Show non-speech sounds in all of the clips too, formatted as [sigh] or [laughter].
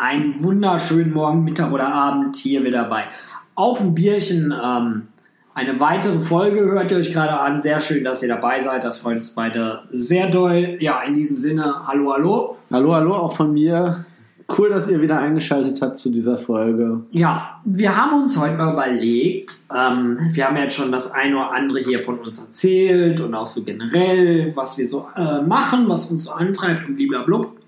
einen wunderschönen Morgen, Mittag oder Abend hier wieder bei Auf ein Bierchen. Ähm, eine weitere Folge hört ihr euch gerade an. Sehr schön, dass ihr dabei seid. Das freut uns beide sehr doll. Ja, in diesem Sinne, hallo, hallo. Hallo, hallo, auch von mir. Cool, dass ihr wieder eingeschaltet habt zu dieser Folge. Ja, wir haben uns heute mal überlegt, ähm, wir haben jetzt schon das eine oder andere hier von uns erzählt und auch so generell, was wir so äh, machen, was uns so antreibt und blablabla.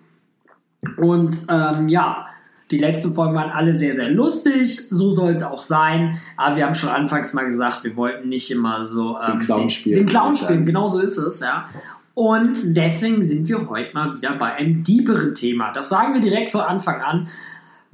Und ähm, ja, die letzten Folgen waren alle sehr, sehr lustig. So soll es auch sein. Aber wir haben schon anfangs mal gesagt, wir wollten nicht immer so ähm, den Clown spielen. Den, den Clown spielen, genau so ist es, ja. Und deswegen sind wir heute mal wieder bei einem deeperen Thema. Das sagen wir direkt von Anfang an.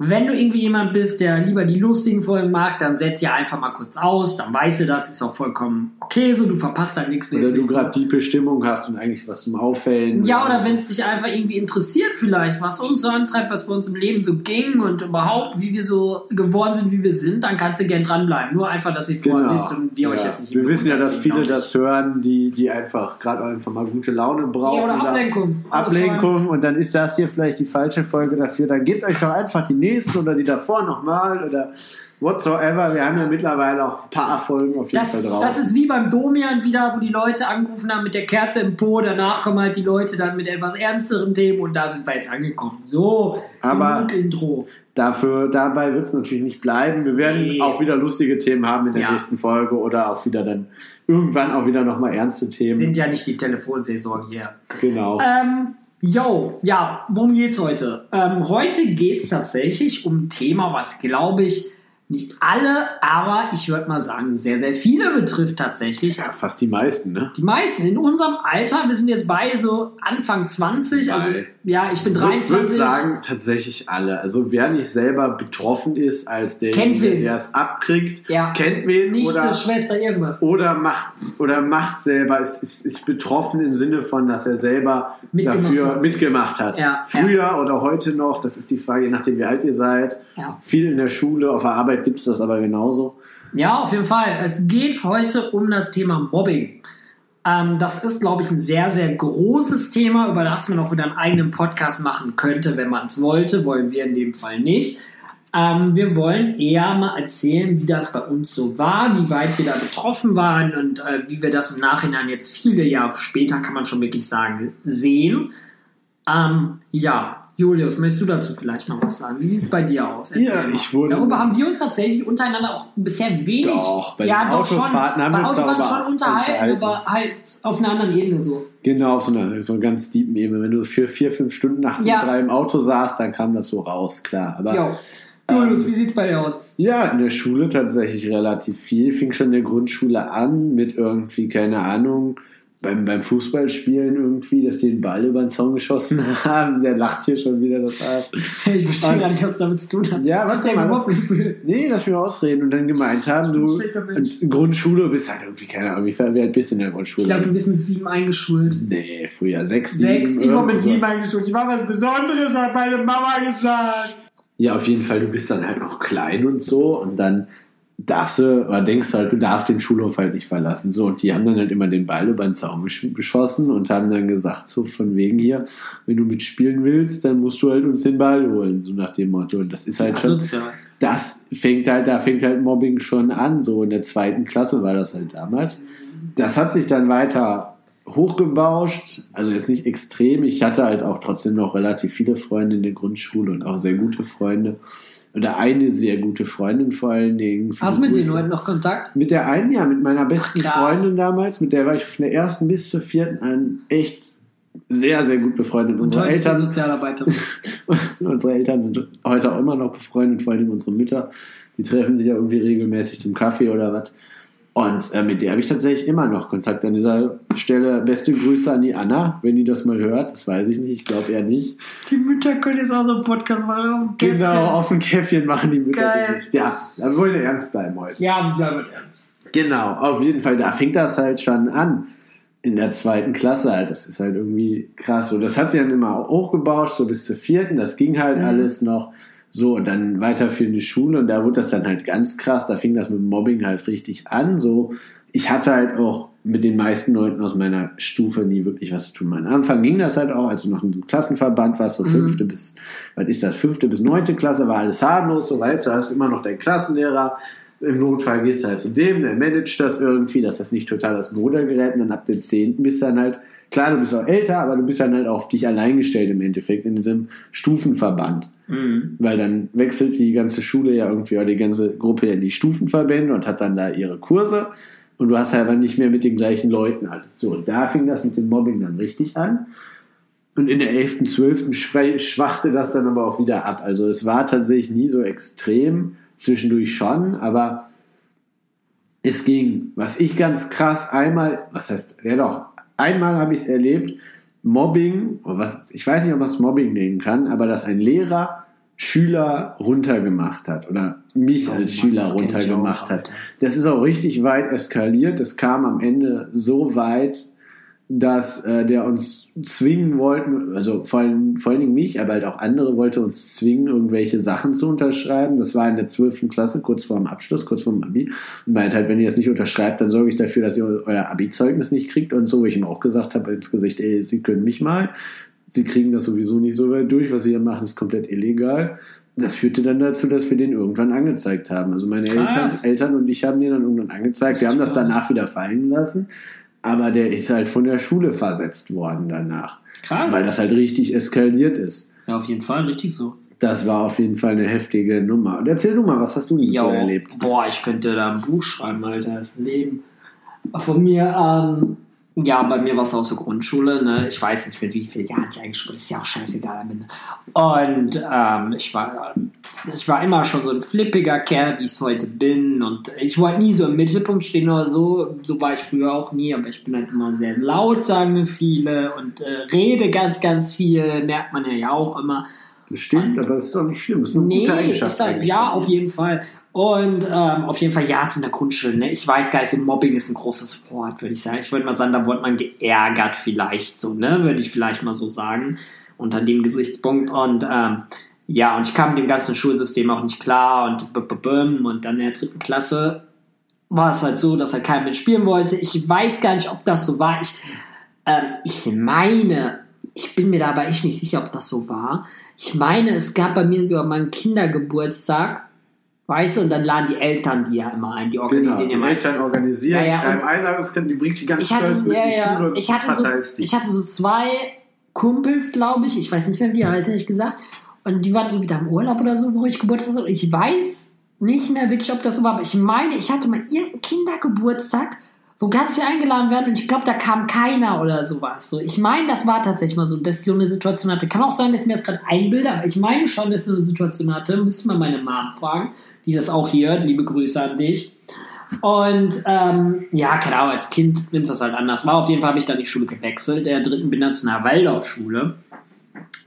Wenn du irgendwie jemand bist, der lieber die lustigen Folgen mag, dann setz ja einfach mal kurz aus, dann weißt du das, ist auch vollkommen okay, so du verpasst dann nichts Oder du gerade diepe Stimmung hast und eigentlich was zum Auffällen. Ja, oder wenn es dich einfach irgendwie interessiert vielleicht, was uns so antreibt, was bei uns im Leben so ging und überhaupt, wie wir so geworden sind, wie wir sind, dann kannst du gern dranbleiben. Nur einfach, dass ihr vorher genau. wisst und wir ja. euch jetzt nicht Wir wissen ja, dass viele das hören, die, die einfach gerade einfach mal gute Laune brauchen. Ja, oder Ablenkung. Ablenkung und dann ist das hier vielleicht die falsche Folge dafür. Dann gebt euch doch einfach die nächste oder die davor nochmal oder whatsoever. Wir haben ja mittlerweile auch ein paar Folgen auf jeden das, Fall drauf. Das ist wie beim Domian wieder, wo die Leute angerufen haben mit der Kerze im Po. Danach kommen halt die Leute dann mit etwas ernsteren Themen und da sind wir jetzt angekommen. So, Aber Intro. Dafür, dabei wird es natürlich nicht bleiben. Wir werden nee. auch wieder lustige Themen haben in der ja. nächsten Folge oder auch wieder dann irgendwann auch wieder nochmal ernste Themen. Sind ja nicht die Telefonsaison hier. Genau. Ähm, Yo, ja, worum geht's heute? Ähm, heute geht's tatsächlich um ein Thema, was glaube ich nicht alle, aber ich würde mal sagen, sehr, sehr viele betrifft tatsächlich. Ja, fast die meisten, ne? Die meisten. In unserem Alter, wir sind jetzt beide so Anfang 20, also ja, ich bin 23. Ich würde sagen, tatsächlich alle. Also wer nicht selber betroffen ist, als der, der es abkriegt, ja. kennt wen. Nicht oder, Schwester irgendwas. Oder macht, oder macht selber, ist, ist, ist betroffen im Sinne von, dass er selber mitgemacht dafür hat. mitgemacht hat. Ja, Früher ja. oder heute noch, das ist die Frage, je nachdem wie alt ihr seid. Viel in der Schule, auf der Arbeit Arbeit gibt es das aber genauso. Ja, auf jeden Fall. Es geht heute um das Thema Mobbing. Ähm, das ist, glaube ich, ein sehr, sehr großes Thema, über das man auch wieder einen eigenen Podcast machen könnte, wenn man es wollte. Wollen wir in dem Fall nicht. Ähm, wir wollen eher mal erzählen, wie das bei uns so war, wie weit wir da betroffen waren und äh, wie wir das im Nachhinein jetzt viele Jahre später, kann man schon wirklich sagen, sehen. Ähm, ja, Julius, möchtest du dazu vielleicht mal was sagen? Wie sieht es bei dir aus? Erzähl ja, ich wurde. Darüber haben wir uns tatsächlich untereinander auch bisher wenig. Doch, bei ja, doch schon. Haben bei Autofahren schon unterhalten, unterhalten, aber halt auf einer anderen Ebene so. Genau, auf so einer, so einer ganz tiefen Ebene. Wenn du für vier, fünf Stunden nachts ja. drei im Auto saßt, dann kam das so raus, klar. Aber, jo. Julius, ähm, wie sieht's bei dir aus? Ja, in der Schule tatsächlich relativ viel. Fing schon in der Grundschule an mit irgendwie, keine Ahnung, beim, beim Fußballspielen irgendwie, dass die den Ball über den Zaun geschossen [laughs] haben. Der lacht hier schon wieder das ab. [laughs] Ich verstehe gar nicht, was damit zu tun hat. Ja, was, der überhaupt Gefühl? Nee, lass mich ausreden. Und dann gemeint haben, du in Grundschule bist halt irgendwie, keine Ahnung, wie alt bist du in der Grundschule? Ich glaube, du bist mit sieben eingeschult. Nee, früher sechs, Sechs, ich war mit sieben eingeschult. Ich war was Besonderes, hat meine Mama gesagt. Ja, auf jeden Fall, du bist dann halt noch klein und so und dann darfst du, oder denkst du halt, du darfst den Schulhof halt nicht verlassen. So, und die haben dann halt immer den Ball über den Zaun geschossen und haben dann gesagt, so von wegen hier, wenn du mitspielen willst, dann musst du halt uns den Ball holen, so nach dem Motto. Und das ist halt schon, das fängt halt, da fängt halt Mobbing schon an, so in der zweiten Klasse war das halt damals. Das hat sich dann weiter hochgebauscht, also jetzt nicht extrem. Ich hatte halt auch trotzdem noch relativ viele Freunde in der Grundschule und auch sehr gute Freunde oder eine sehr gute Freundin vor allen Dingen. Hast du mit denen heute noch Kontakt? Mit der einen, ja, mit meiner besten Ach, Freundin damals, mit der war ich von der ersten bis zur vierten an echt sehr, sehr gut befreundet. Und unsere Eltern, Sozialarbeiterin. [laughs] unsere Eltern sind heute auch immer noch befreundet, vor allem unsere Mütter. Die treffen sich ja irgendwie regelmäßig zum Kaffee oder was. Und äh, mit der habe ich tatsächlich immer noch Kontakt. An dieser Stelle beste Grüße an die Anna, wenn die das mal hört. Das weiß ich nicht, ich glaube eher nicht. Die Mütter können jetzt auch so einen Podcast machen auf dem Käffchen. Genau, auf dem Käffchen machen die Mütter Geil. Ja, da wollen wir ernst bleiben heute. Ja, wir bleiben ernst. Genau, auf jeden Fall, da fängt das halt schon an. In der zweiten Klasse halt. Das ist halt irgendwie krass. Und das hat sich dann immer hochgebauscht, so bis zur vierten. Das ging halt mhm. alles noch. So, und dann weiterführende Schule und da wurde das dann halt ganz krass, da fing das mit Mobbing halt richtig an. So, ich hatte halt auch mit den meisten Leuten aus meiner Stufe nie wirklich was zu tun. Am Anfang ging das halt auch, als du noch im Klassenverband warst, so Mhm. fünfte bis, was ist das, fünfte bis neunte Klasse, war alles harmlos, so weißt du, hast immer noch deinen Klassenlehrer. Im Notfall gehst du halt zu dem, der managt das irgendwie, dass das nicht total aus dem Ruder gerät. Und dann ab dem zehnten bist du dann halt, klar, du bist auch älter, aber du bist dann halt auf dich allein gestellt im Endeffekt in diesem Stufenverband. Mhm. Weil dann wechselt die ganze Schule ja irgendwie, oder die ganze Gruppe in die Stufenverbände und hat dann da ihre Kurse. Und du hast halt dann nicht mehr mit den gleichen Leuten alles. So, und da fing das mit dem Mobbing dann richtig an. Und in der 11., 12. schwa- schwachte das dann aber auch wieder ab. Also es war tatsächlich nie so extrem, zwischendurch schon, aber es ging. Was ich ganz krass einmal, was heißt, ja doch, einmal habe ich es erlebt, Mobbing, oder was, ich weiß nicht, ob man es Mobbing nennen kann, aber dass ein Lehrer Schüler runtergemacht hat oder mich Oh als Mann, Schüler das runtergemacht hat. Das ist auch richtig weit eskaliert. Es kam am Ende so weit, dass äh, der uns zwingen wollten, also vor allen, vor allen Dingen mich, aber halt auch andere wollte uns zwingen, irgendwelche Sachen zu unterschreiben. Das war in der 12. Klasse, kurz vor dem Abschluss, kurz vor dem Abi. Und meint halt, wenn ihr das nicht unterschreibt, dann sorge ich dafür, dass ihr euer Abi-Zeugnis nicht kriegt und so, wo ich ihm auch gesagt habe ins Gesicht, ey, Sie können mich mal. Sie kriegen das sowieso nicht so weit durch, was sie hier machen, ist komplett illegal. Das führte dann dazu, dass wir den irgendwann angezeigt haben. Also meine Eltern. Eltern und ich haben den dann irgendwann angezeigt. Wir haben das danach wieder fallen lassen. Aber der ist halt von der Schule versetzt worden danach. Krass. Weil das halt richtig eskaliert ist. Ja, auf jeden Fall, richtig so. Das war auf jeden Fall eine heftige Nummer. Und erzähl du mal, was hast du denn so Jo, erlebt? Boah, ich könnte da ein Buch schreiben, Alter, das Leben. Von mir, ähm, ja, bei mir war es auch so Grundschule, ne? Ich weiß nicht mit wie vielen Jahren ich eigentlich schon, ist ja auch scheißegal. Und ähm, ich war ich war immer schon so ein flippiger Kerl, wie ich es heute bin. Und ich wollte nie so im Mittelpunkt stehen oder so. So war ich früher auch nie, aber ich bin halt immer sehr laut, sagen viele, und äh, rede ganz, ganz viel, merkt man ja auch immer. Das stimmt, aber das ist doch nicht schlimm. Das ist eine Nee, gute Eigenschaft. ist halt, ja, auf jeden Fall. Und ähm, auf jeden Fall, ja, so in der Grundschule. Ne? Ich weiß gar nicht, so Mobbing ist ein großes Wort, würde ich sagen. Ich würde mal sagen, da wurde man geärgert vielleicht so, ne? Würde ich vielleicht mal so sagen, unter dem Gesichtspunkt. Und ähm, ja, und ich kam mit dem ganzen Schulsystem auch nicht klar und b -b -b und dann in der dritten Klasse war es halt so, dass halt kein Mensch spielen wollte. Ich weiß gar nicht, ob das so war. Ich, ähm, ich meine, ich bin mir da aber echt nicht sicher, ob das so war. Ich meine, es gab bei mir sogar mal einen Kindergeburtstag, weißt du, und dann laden die Eltern die ja immer ein, die Genau, organisieren die ja meist. Eltern organisieren, Ja, ja, schreiben und- Einladungskarten, die bringst die ganz Ich hatte, ja, die ja, Schule ich hatte, so, die. ich hatte so zwei Kumpels, glaube ich, ich weiß nicht mehr, wie die heißen, ehrlich gesagt, und die waren irgendwie da im Urlaub oder so, wo ich Geburtstag hatte, und ich weiß nicht mehr wirklich, ob das so war, aber ich meine, ich hatte mal irgendeinen Kindergeburtstag, wo ganz viele eingeladen werden und ich glaube, da kam keiner oder sowas. So, ich meine, das war tatsächlich mal so, dass ich so eine Situation hatte. Kann auch sein, dass ich mir das gerade einbilde, aber ich meine schon, dass ich so eine Situation hatte. Müsste mal meine Mom fragen, die das auch hier hört. Liebe Grüße an dich. Und ähm, ja, keine Ahnung, als Kind nimmt das halt anders. War auf jeden Fall habe ich dann die Schule gewechselt. Der dritten bin dann zu einer Waldorfschule.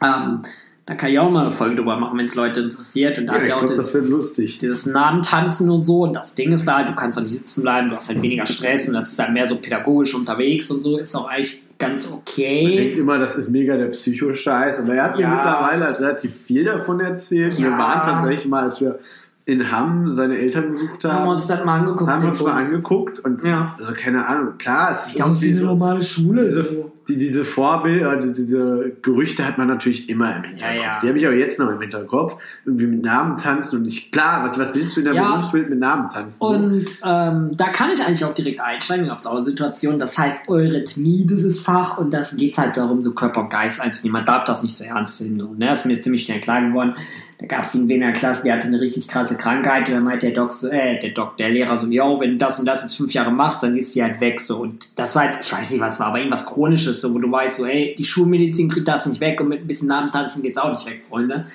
Ähm, da kann ich auch mal eine Folge drüber machen, wenn es Leute interessiert. Und da ja, ist ich ja auch glaub, das, das wird lustig. dieses Namentanzen und so. Und das Ding ist da halt, du kannst nicht sitzen bleiben, du hast halt weniger Stress und das ist halt mehr so pädagogisch unterwegs und so. Ist auch eigentlich ganz Man okay. denkt immer, das ist mega der Psycho-Scheiß, aber er hat mir Ja. mittlerweile halt relativ viel davon erzählt. Wir Ja. waren tatsächlich mal, als wir in Hamm seine Eltern besucht haben, Haben wir uns das mal angeguckt. haben wir uns mal angeguckt und Ja. also keine Ahnung, klar, es ist Ich glaube, es ist eine so, normale Schule. diese, so. Die, diese Vorbilder, die, diese Gerüchte hat man natürlich immer im Hinterkopf. Ja, ja. Die habe ich auch jetzt noch im Hinterkopf. Irgendwie mit Namen tanzen und ich, klar, was, was willst du in der Ja. Berufswelt mit Namen tanzen? So. Und ähm, da kann ich eigentlich auch direkt einsteigen auf eure Situation. Das heißt Eurythmie, dieses Fach, und das geht halt darum, so Körper und Geist einzunehmen. Man darf das nicht so ernst nehmen. Ne? Das ist mir ziemlich schnell klar geworden. Da gab es irgendwen in der Klasse, der hatte eine richtig krasse Krankheit. Und dann meinte der Doc so, äh, der Doc, der Lehrer so, yo, wenn du das und das jetzt fünf Jahre machst, dann ist die halt weg. So. Und das war halt, ich weiß nicht, was war, aber irgendwas Chronisches, so, wo du weißt, so, ey, die Schulmedizin kriegt das nicht weg und mit ein bisschen Namentanzen geht's auch nicht weg, Freunde.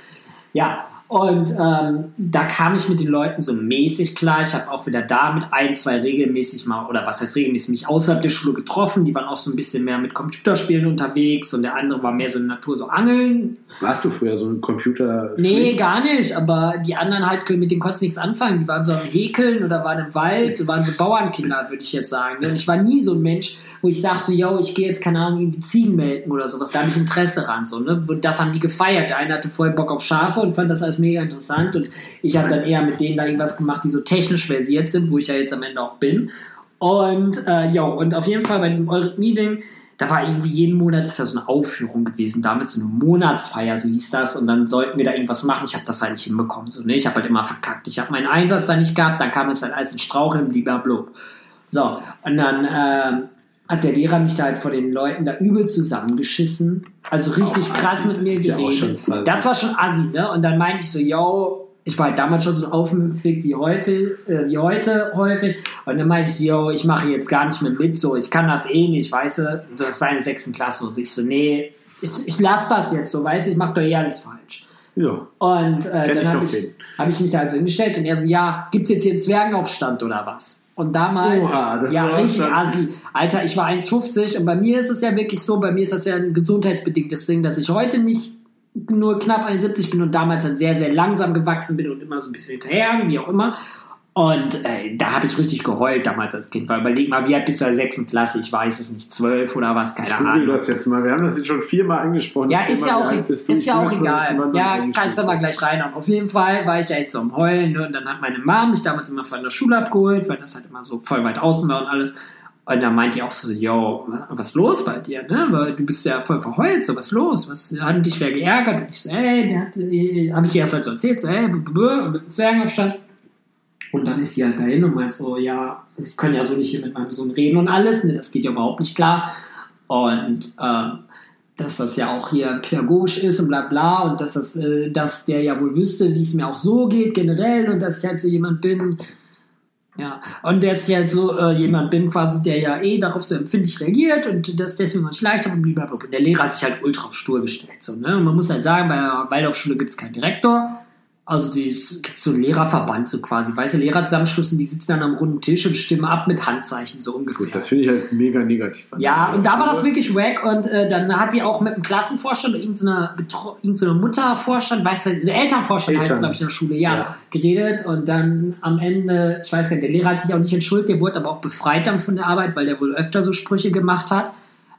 Ja, und ähm, da kam ich mit den Leuten so mäßig klar. Ich habe auch wieder da mit ein, zwei regelmäßig mal, oder was heißt regelmäßig, mich außerhalb der Schule getroffen. Die waren auch so ein bisschen mehr mit Computerspielen unterwegs und der andere war mehr so in der Natur, so Angeln. Warst du früher so ein Computer? Nee, gar nicht, aber die anderen halt, mit denen konntest du nichts anfangen. Die waren so am Häkeln oder waren im Wald, waren so Bauernkinder, würde ich jetzt sagen. ne? Und ich war nie so ein Mensch, wo ich sage so, yo, ich gehe jetzt, keine Ahnung, irgendwie Ziegen melken oder sowas. Da habe ich Interesse ran. So, ne? Das haben die gefeiert. Der eine hatte voll Bock auf Schafe und fand das mega interessant. Und ich habe dann eher mit denen da irgendwas gemacht, die so technisch versiert sind, wo ich ja jetzt am Ende auch bin. Und äh, ja, und auf jeden Fall bei diesem Eurythmie-Ding, da war irgendwie jeden Monat ist da so eine Aufführung gewesen, damit so eine Monatsfeier, so hieß das. Und dann sollten wir da irgendwas machen. Ich habe das halt nicht hinbekommen. So, ne? Ich habe halt immer verkackt. Ich habe meinen Einsatz da nicht gehabt, dann kam es halt alles in Strauch hin, blablabla. So, und dann äh, hat der Lehrer mich da halt vor den Leuten da übel zusammengeschissen. Also richtig Oh, krass mit mir ja geredet. schon quasi- das war schon assi, ne? Und dann meinte ich so, yo, ich war halt damals schon so aufmüpfig wie häufig, äh, wie heute häufig. Und dann meinte ich, yo, ich mache jetzt gar nicht mehr mit, so, ich kann das eh nicht, weißt du? Das war in der sechsten Klasse. So, ich so, nee, ich, ich lasse das jetzt so, weißt du, ich mache doch eh alles falsch. Ja. Und äh, dann habe ich, hab ich mich da halt so hingestellt und er so, ja, gibt's jetzt hier einen Zwergenaufstand oder was? Und damals, Oha, das ja, war richtig schon- assi. Alter, ich war 1,50 und bei mir ist es ja wirklich so, bei mir ist das ja ein gesundheitsbedingtes Ding, dass ich heute nicht nur knapp 71 bin und damals halt sehr, sehr langsam gewachsen bin und immer so ein bisschen hinterher, wie auch immer. Und äh, da habe ich richtig geheult damals als Kind, weil überleg mal, wie alt bist du in der sechsten Klasse? Ich weiß es nicht, zwölf oder was, keine Google Ahnung. das jetzt mal. Wir haben das jetzt schon viermal angesprochen. Ja, ist ja auch, ist Ich ja auch egal. Ja, kannst du mal gleich reinhauen. Auf jeden Fall war ich da echt so am Heulen ne? und dann hat meine Mom mich damals immer von der Schule abgeholt, weil das halt immer so voll weit außen war und alles. Und dann meint die auch so, yo, was, los bei dir, ne? Weil du bist ja voll verheult, so was los? Was hat dich wer geärgert? Und ich so, ey, der hat, äh, hab ich erst halt so erzählt, so, ey, mit dem Zwergenaufstand. Und dann ist sie halt dahin und meint so, ja, sie können ja so nicht hier mit meinem Sohn reden und alles, ne? Das geht ja überhaupt nicht klar. Und ähm, dass das ja auch hier pädagogisch ist und bla bla und dass, das, äh, dass der ja wohl wüsste, wie es mir auch so geht generell und dass ich halt so jemand bin, ja, und dass ich halt so äh, jemand bin quasi, der ja eh darauf so empfindlich reagiert und das deswegen auch nicht leicht habe und blablabla. Und der Lehrer hat sich halt ultra auf stur gestellt. So, ne? Und man muss halt sagen, bei der Waldorfschule gibt es keinen Direktor. Also die gibt so einen Lehrerverband so quasi, Lehrerzusammenschluss und die sitzen dann am runden Tisch und stimmen ab mit Handzeichen so ungefähr. Gut, das finde ich halt mega negativ. Ja, und da war das wirklich wack und äh, dann hat die auch mit dem Klassenvorstand oder irgendeiner so irgend so Muttervorstand, weißt du, so Elternvorstand heißt es, Eltern. glaube ich, in der Schule, ja, Ja. geredet und dann am Ende, ich weiß gar nicht, der Lehrer hat sich auch nicht entschuldigt, der wurde aber auch befreit dann von der Arbeit, weil der wohl öfter so Sprüche gemacht hat.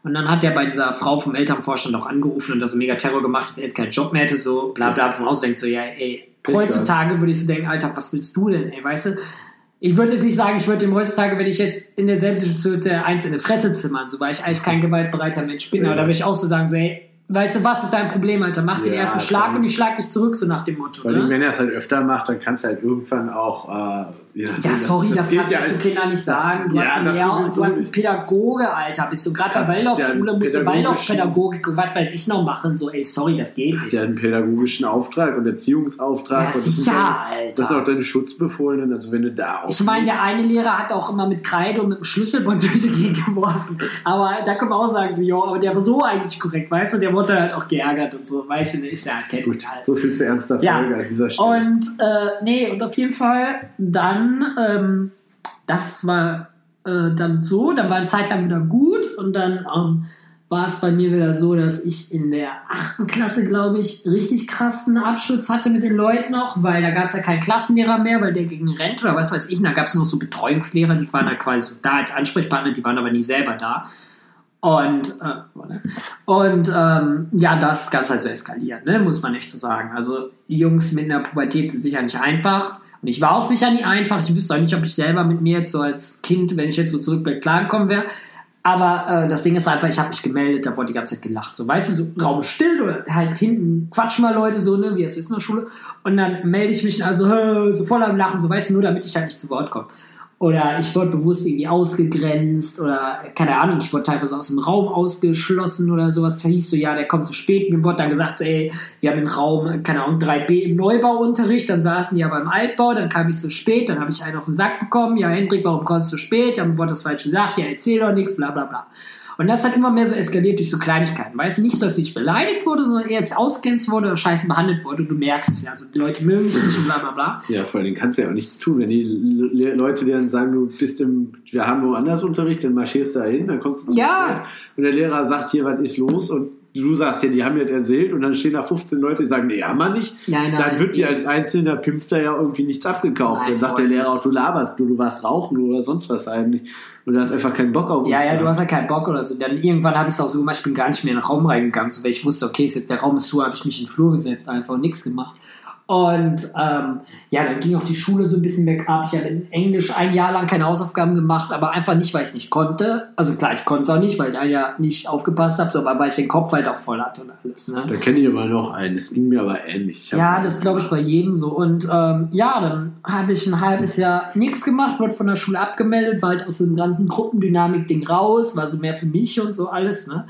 Und dann hat der bei dieser Frau vom Elternvorstand auch angerufen und das mega Terror gemacht, dass er jetzt keinen Job mehr hätte, so bla bla von außen denkt so, ja, ey, Pech heutzutage würde ich so denken, Alter, was willst du denn, ey, weißt du? Ich würde jetzt nicht sagen, ich würde dem heutzutage, wenn ich jetzt in derselben Situation hätte, eins in eine Fresse zimmern, so weil ich eigentlich kein gewaltbereiter Mensch bin. Ja. Aber da würde ich auch so sagen, so, ey, weißt du, was ist dein Problem, Alter? Mach den Ja, ersten Schlag und ich schlag dich zurück, so nach dem Motto. Vor allem, Ne? wenn er es halt öfter macht, dann kannst du halt irgendwann auch. Äh, Ja, sorry, das, geht kannst du ja zu als- Kindern nicht sagen. Du, Ja, hast, einen das Lehrer, du hast einen. Pädagoge, Alter. Bist du gerade bei Das ist ja Waldorfschule, musst du Waldorfpädagogik und was weiß ich noch machen. So, ey, sorry, das geht hast nicht. ja einen pädagogischen Auftrag und Erziehungsauftrag. Ja, das sicher, ja- Alter. Das sind auch deine Schutzbefohlenen, also wenn du da auch. Ich meine, der eine Lehrer hat auch immer mit Kreide und mit dem Schlüsselbund [laughs] durch die Gegend geworfen. Aber da kann man auch sagen, so, jo, aber der war so eigentlich korrekt, weißt du, der wurde halt auch geärgert und so, weißt du, ist ja halt kennt Gut, halt. so viel zu ernster Ja. Folge an dieser Stelle. Und äh, nee, und auf jeden Fall dann, ähm, das war äh, dann so, dann war eine Zeit lang wieder gut und dann ähm, war es bei mir wieder so, dass ich in der achten Klasse, glaube ich, richtig krassen Abschluss hatte mit den Leuten auch, weil da gab es ja keinen Klassenlehrer mehr, weil der gegen Rente oder was weiß ich, und da gab es nur so Betreuungslehrer, die waren dann quasi so da als Ansprechpartner, die waren aber nie selber da. Und, äh, und ähm, ja, das ist ganz halt so eskaliert, ne? muss man echt so sagen. Also Jungs mit einer Pubertät sind sicher nicht einfach. Und ich war auch sicher nie einfach. Ich wüsste auch nicht, ob ich selber mit mir jetzt so als Kind, wenn ich jetzt so zurückblicke, klargekommen wäre. Aber äh, das Ding ist einfach, ich habe mich gemeldet, da wurde die ganze Zeit gelacht. So, weißt du, so Raum still oder halt hinten quatschen mal Leute so, ne, wie es ist in der Schule. Und dann melde ich mich also [laughs] so voll am Lachen, so weißt du, nur damit ich halt nicht zu Wort komme. Oder ich wurde bewusst irgendwie ausgegrenzt oder keine Ahnung, ich wurde teilweise aus dem Raum ausgeschlossen oder sowas. Da hieß so, ja, der kommt zu spät. Mir wurde dann gesagt, so, ey, wir haben den Raum, keine Ahnung, 3b im Neubauunterricht. Dann saßen die aber im Altbau, dann kam ich zu spät, dann habe ich einen auf den Sack bekommen. Ja, Hendrik, warum kommst du zu spät? Ja, mir wurde das falsch gesagt. Ja, erzähl doch nichts, bla bla bla. Und das hat immer mehr so eskaliert durch so Kleinigkeiten. Weißt du, nicht so, dass ich beleidigt wurde, sondern eher jetzt ausgrenzt wurde oder scheiße behandelt wurde. Und du merkst es ja. Also die Leute mögen mich nicht und bla bla bla. Ja, vor allem kannst du ja auch nichts tun. Wenn die Le Leute dir dann sagen, du bist im, wir haben woanders Unterricht, dann marschierst du da hin, dann kommst du zu Ja. Und der Lehrer sagt, hier, was ist los? Und du sagst, ja, die haben das erzählt und dann stehen da 15 Leute, die sagen, nee, haben wir nicht. Nein, nein, dann wird dir als einzelner Pimpster ja irgendwie nichts abgekauft. Nein, dann sagt der Lehrer auch, du laberst, du, du warst rauchen oder sonst was eigentlich. Und du hast einfach keinen Bock auf uns. Ja, ja, du hast halt keinen Bock oder so. Dann irgendwann habe ich es auch so gemacht, ich bin gar nicht mehr in den Raum reingegangen, so, weil ich wusste, okay, jetzt, der Raum ist zu, habe ich mich in den Flur gesetzt, einfach und nichts gemacht. Und ähm, ja, dann ging auch die Schule so ein bisschen bergab. Ich habe in Englisch ein Jahr lang keine Hausaufgaben gemacht, aber einfach nicht, weil ich es nicht konnte. Also klar, ich konnte es auch nicht, weil ich ein Jahr nicht aufgepasst habe, sondern weil ich den Kopf halt auch voll hatte und alles. Ne? Da kenne ich aber noch einen. Das ging mir aber ähnlich. Ja, das glaube ich, bei jedem so. Und ähm, ja, dann habe ich ein halbes Jahr nichts gemacht, wurde von der Schule abgemeldet, war halt aus dem ganzen Gruppendynamik-Ding raus, war so mehr für mich und so alles. Ne?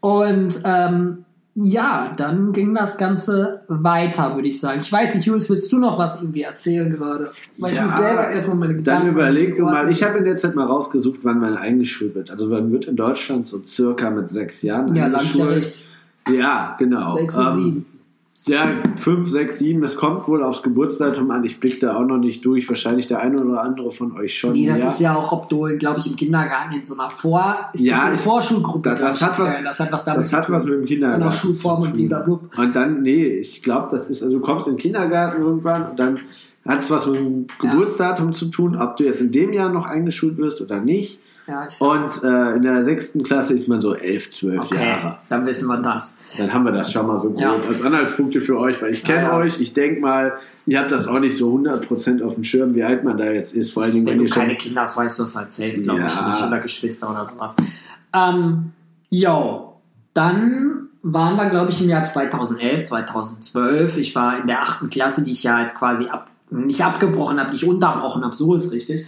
Und ähm, ja, dann ging das Ganze weiter, würde ich sagen. Ich weiß nicht, Julius, willst du noch was irgendwie erzählen gerade? Weil ich Ja, muss selber erstmal meine Dann Gedanken überleg du mal, ich habe in der Zeit mal rausgesucht, wann man eingeschult wird. Also man wird in Deutschland so circa mit sechs Jahren Ja, ich ja eingeschult. recht. Ja, genau. Sechs und Ähm, sieben. Ja, fünf, sechs, sieben. Es kommt wohl aufs Geburtsdatum an. Ich blick da auch noch nicht durch. Wahrscheinlich der eine oder andere von euch schon. Nee, das ja. ist ja auch, ob du, glaube ich, im Kindergarten in so einer Vor... Ja, so eine ich- Vorschulgruppe. das- das hat was- Ja, das hat was damit Das hat was mit dem Kindergarten. Der Schulform und blablabla. Und dann, nee, ich glaube, das ist, also du kommst in den Kindergarten irgendwann und dann hat es was mit dem Ja. Geburtsdatum zu tun, ob du jetzt in dem Jahr noch eingeschult wirst oder nicht. Ja, Und äh, in der sechsten Klasse ist man so elf, zwölf Okay, Jahre. dann wissen wir das. Dann haben wir das schon mal so grob Ja. als Anhaltspunkte für euch, weil ich kenne Ja, euch. Ich denke mal, ihr habt das auch nicht so 100% auf dem Schirm, wie alt man da jetzt ist. Vor allen Dingen, Wenn wenn du ihr schon keine Kinder hast, weißt du das halt safe, glaube ich, nicht. Oder Geschwister oder sowas. Ähm, yo, dann waren wir, glaube ich, im Jahr 2011, 2012. Ich war in der achten Klasse, die ich ja halt quasi ab, nicht abgebrochen habe, die ich unterbrochen habe, so ist richtig.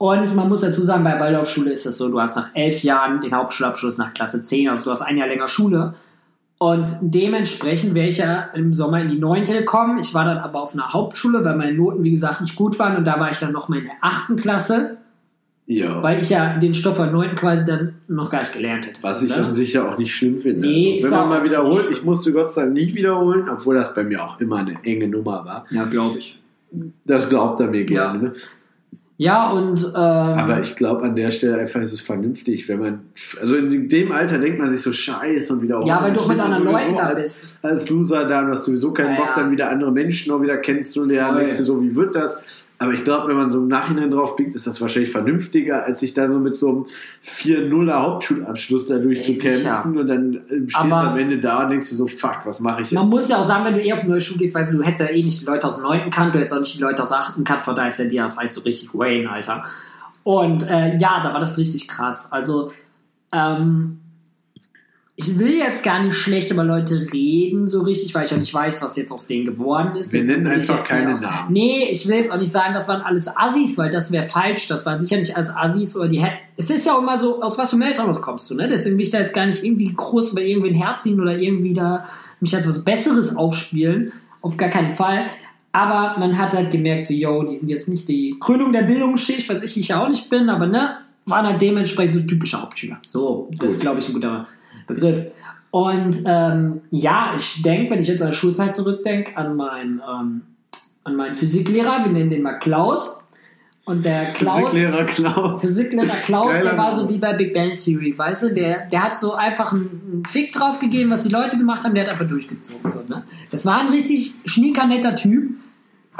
Und man muss dazu sagen, bei Waldorfschule ist es so, du hast nach elf Jahren den Hauptschulabschluss nach Klasse 10, also du hast ein Jahr länger Schule. Und dementsprechend wäre ich ja im Sommer in die neunte gekommen. Ich war dann aber auf einer Hauptschule, weil meine Noten, wie gesagt, nicht gut waren. Und da war ich dann nochmal in der achten Klasse, ja. weil ich ja den Stoff der neunten quasi dann noch gar nicht gelernt hätte. Was ich ne? an sich ja auch nicht schlimm finde. Nee, also, wenn man mal wiederholt, ich musste Gott sei Dank nicht wiederholen, obwohl das bei mir auch immer eine enge Nummer war. Ja, glaube ich. Das glaubt er mir gerne. Ja. Ja, und ähm, Aber ich glaube, an der Stelle einfach ist es vernünftig, wenn man, also in dem Alter denkt man sich so scheiße und wiederholt. Ja, weil du auch mit anderen Leuten da als, bist. Als Loser da und hast sowieso keinen Ja, Bock, dann wieder andere Menschen noch wieder kennenzulernen. Denkst du so, wie wird das? Aber ich glaube, wenn man so im Nachhinein drauf blickt, ist das wahrscheinlich vernünftiger, als sich da so mit so einem 4-0er Hauptschulabschluss da Ey, durchzukämpfen sicher. und dann äh, stehst du am Ende da und denkst dir so, fuck, was mache ich jetzt? man muss ja auch sagen, wenn du eher auf eine neue Schule gehst, weißt du, du hättest ja eh nicht die Leute aus dem neunten kannt, du hättest auch nicht die Leute aus der achten kannt, von daher ist ja dir das heißt so richtig Wayne, Alter. Und äh, ja, da war das richtig krass. Also, ähm, ich will jetzt gar nicht schlecht über Leute reden, so richtig, weil ich ja nicht weiß, was jetzt aus denen geworden ist. Wir ich einfach keine auch- Namen. Nee, ich will jetzt auch nicht sagen, das waren alles Assis, weil das wäre falsch. Das waren sicher nicht alles Assis oder die. Es ist ja auch immer so, aus was für einem Elternhaus kommst du, ne? Deswegen will ich da jetzt gar nicht irgendwie groß über irgendwen herziehen oder irgendwie da mich als was Besseres aufspielen. Auf gar keinen Fall. Aber man hat halt gemerkt, so, yo, die sind jetzt nicht die Krönung der Bildungsschicht, was ich ja auch nicht bin, aber ne, waren halt dementsprechend so typische Hauptschüler. So, das ist, glaube ich, ein guter Begriff. Und ähm, ja, ich denke, wenn ich jetzt an die Schulzeit zurückdenke, an meinen, ähm, an meinen Physiklehrer, wir nennen den mal Klaus. Und der Klaus, Physiklehrer Klaus. Physiklehrer Klaus, Geiler der war so wie bei Big Bang Theory, weißt du? Der, der hat so einfach einen, Fick drauf gegeben, was die Leute gemacht haben, der hat einfach durchgezogen. So, ne? Das war ein richtig schnieker, netter Typ.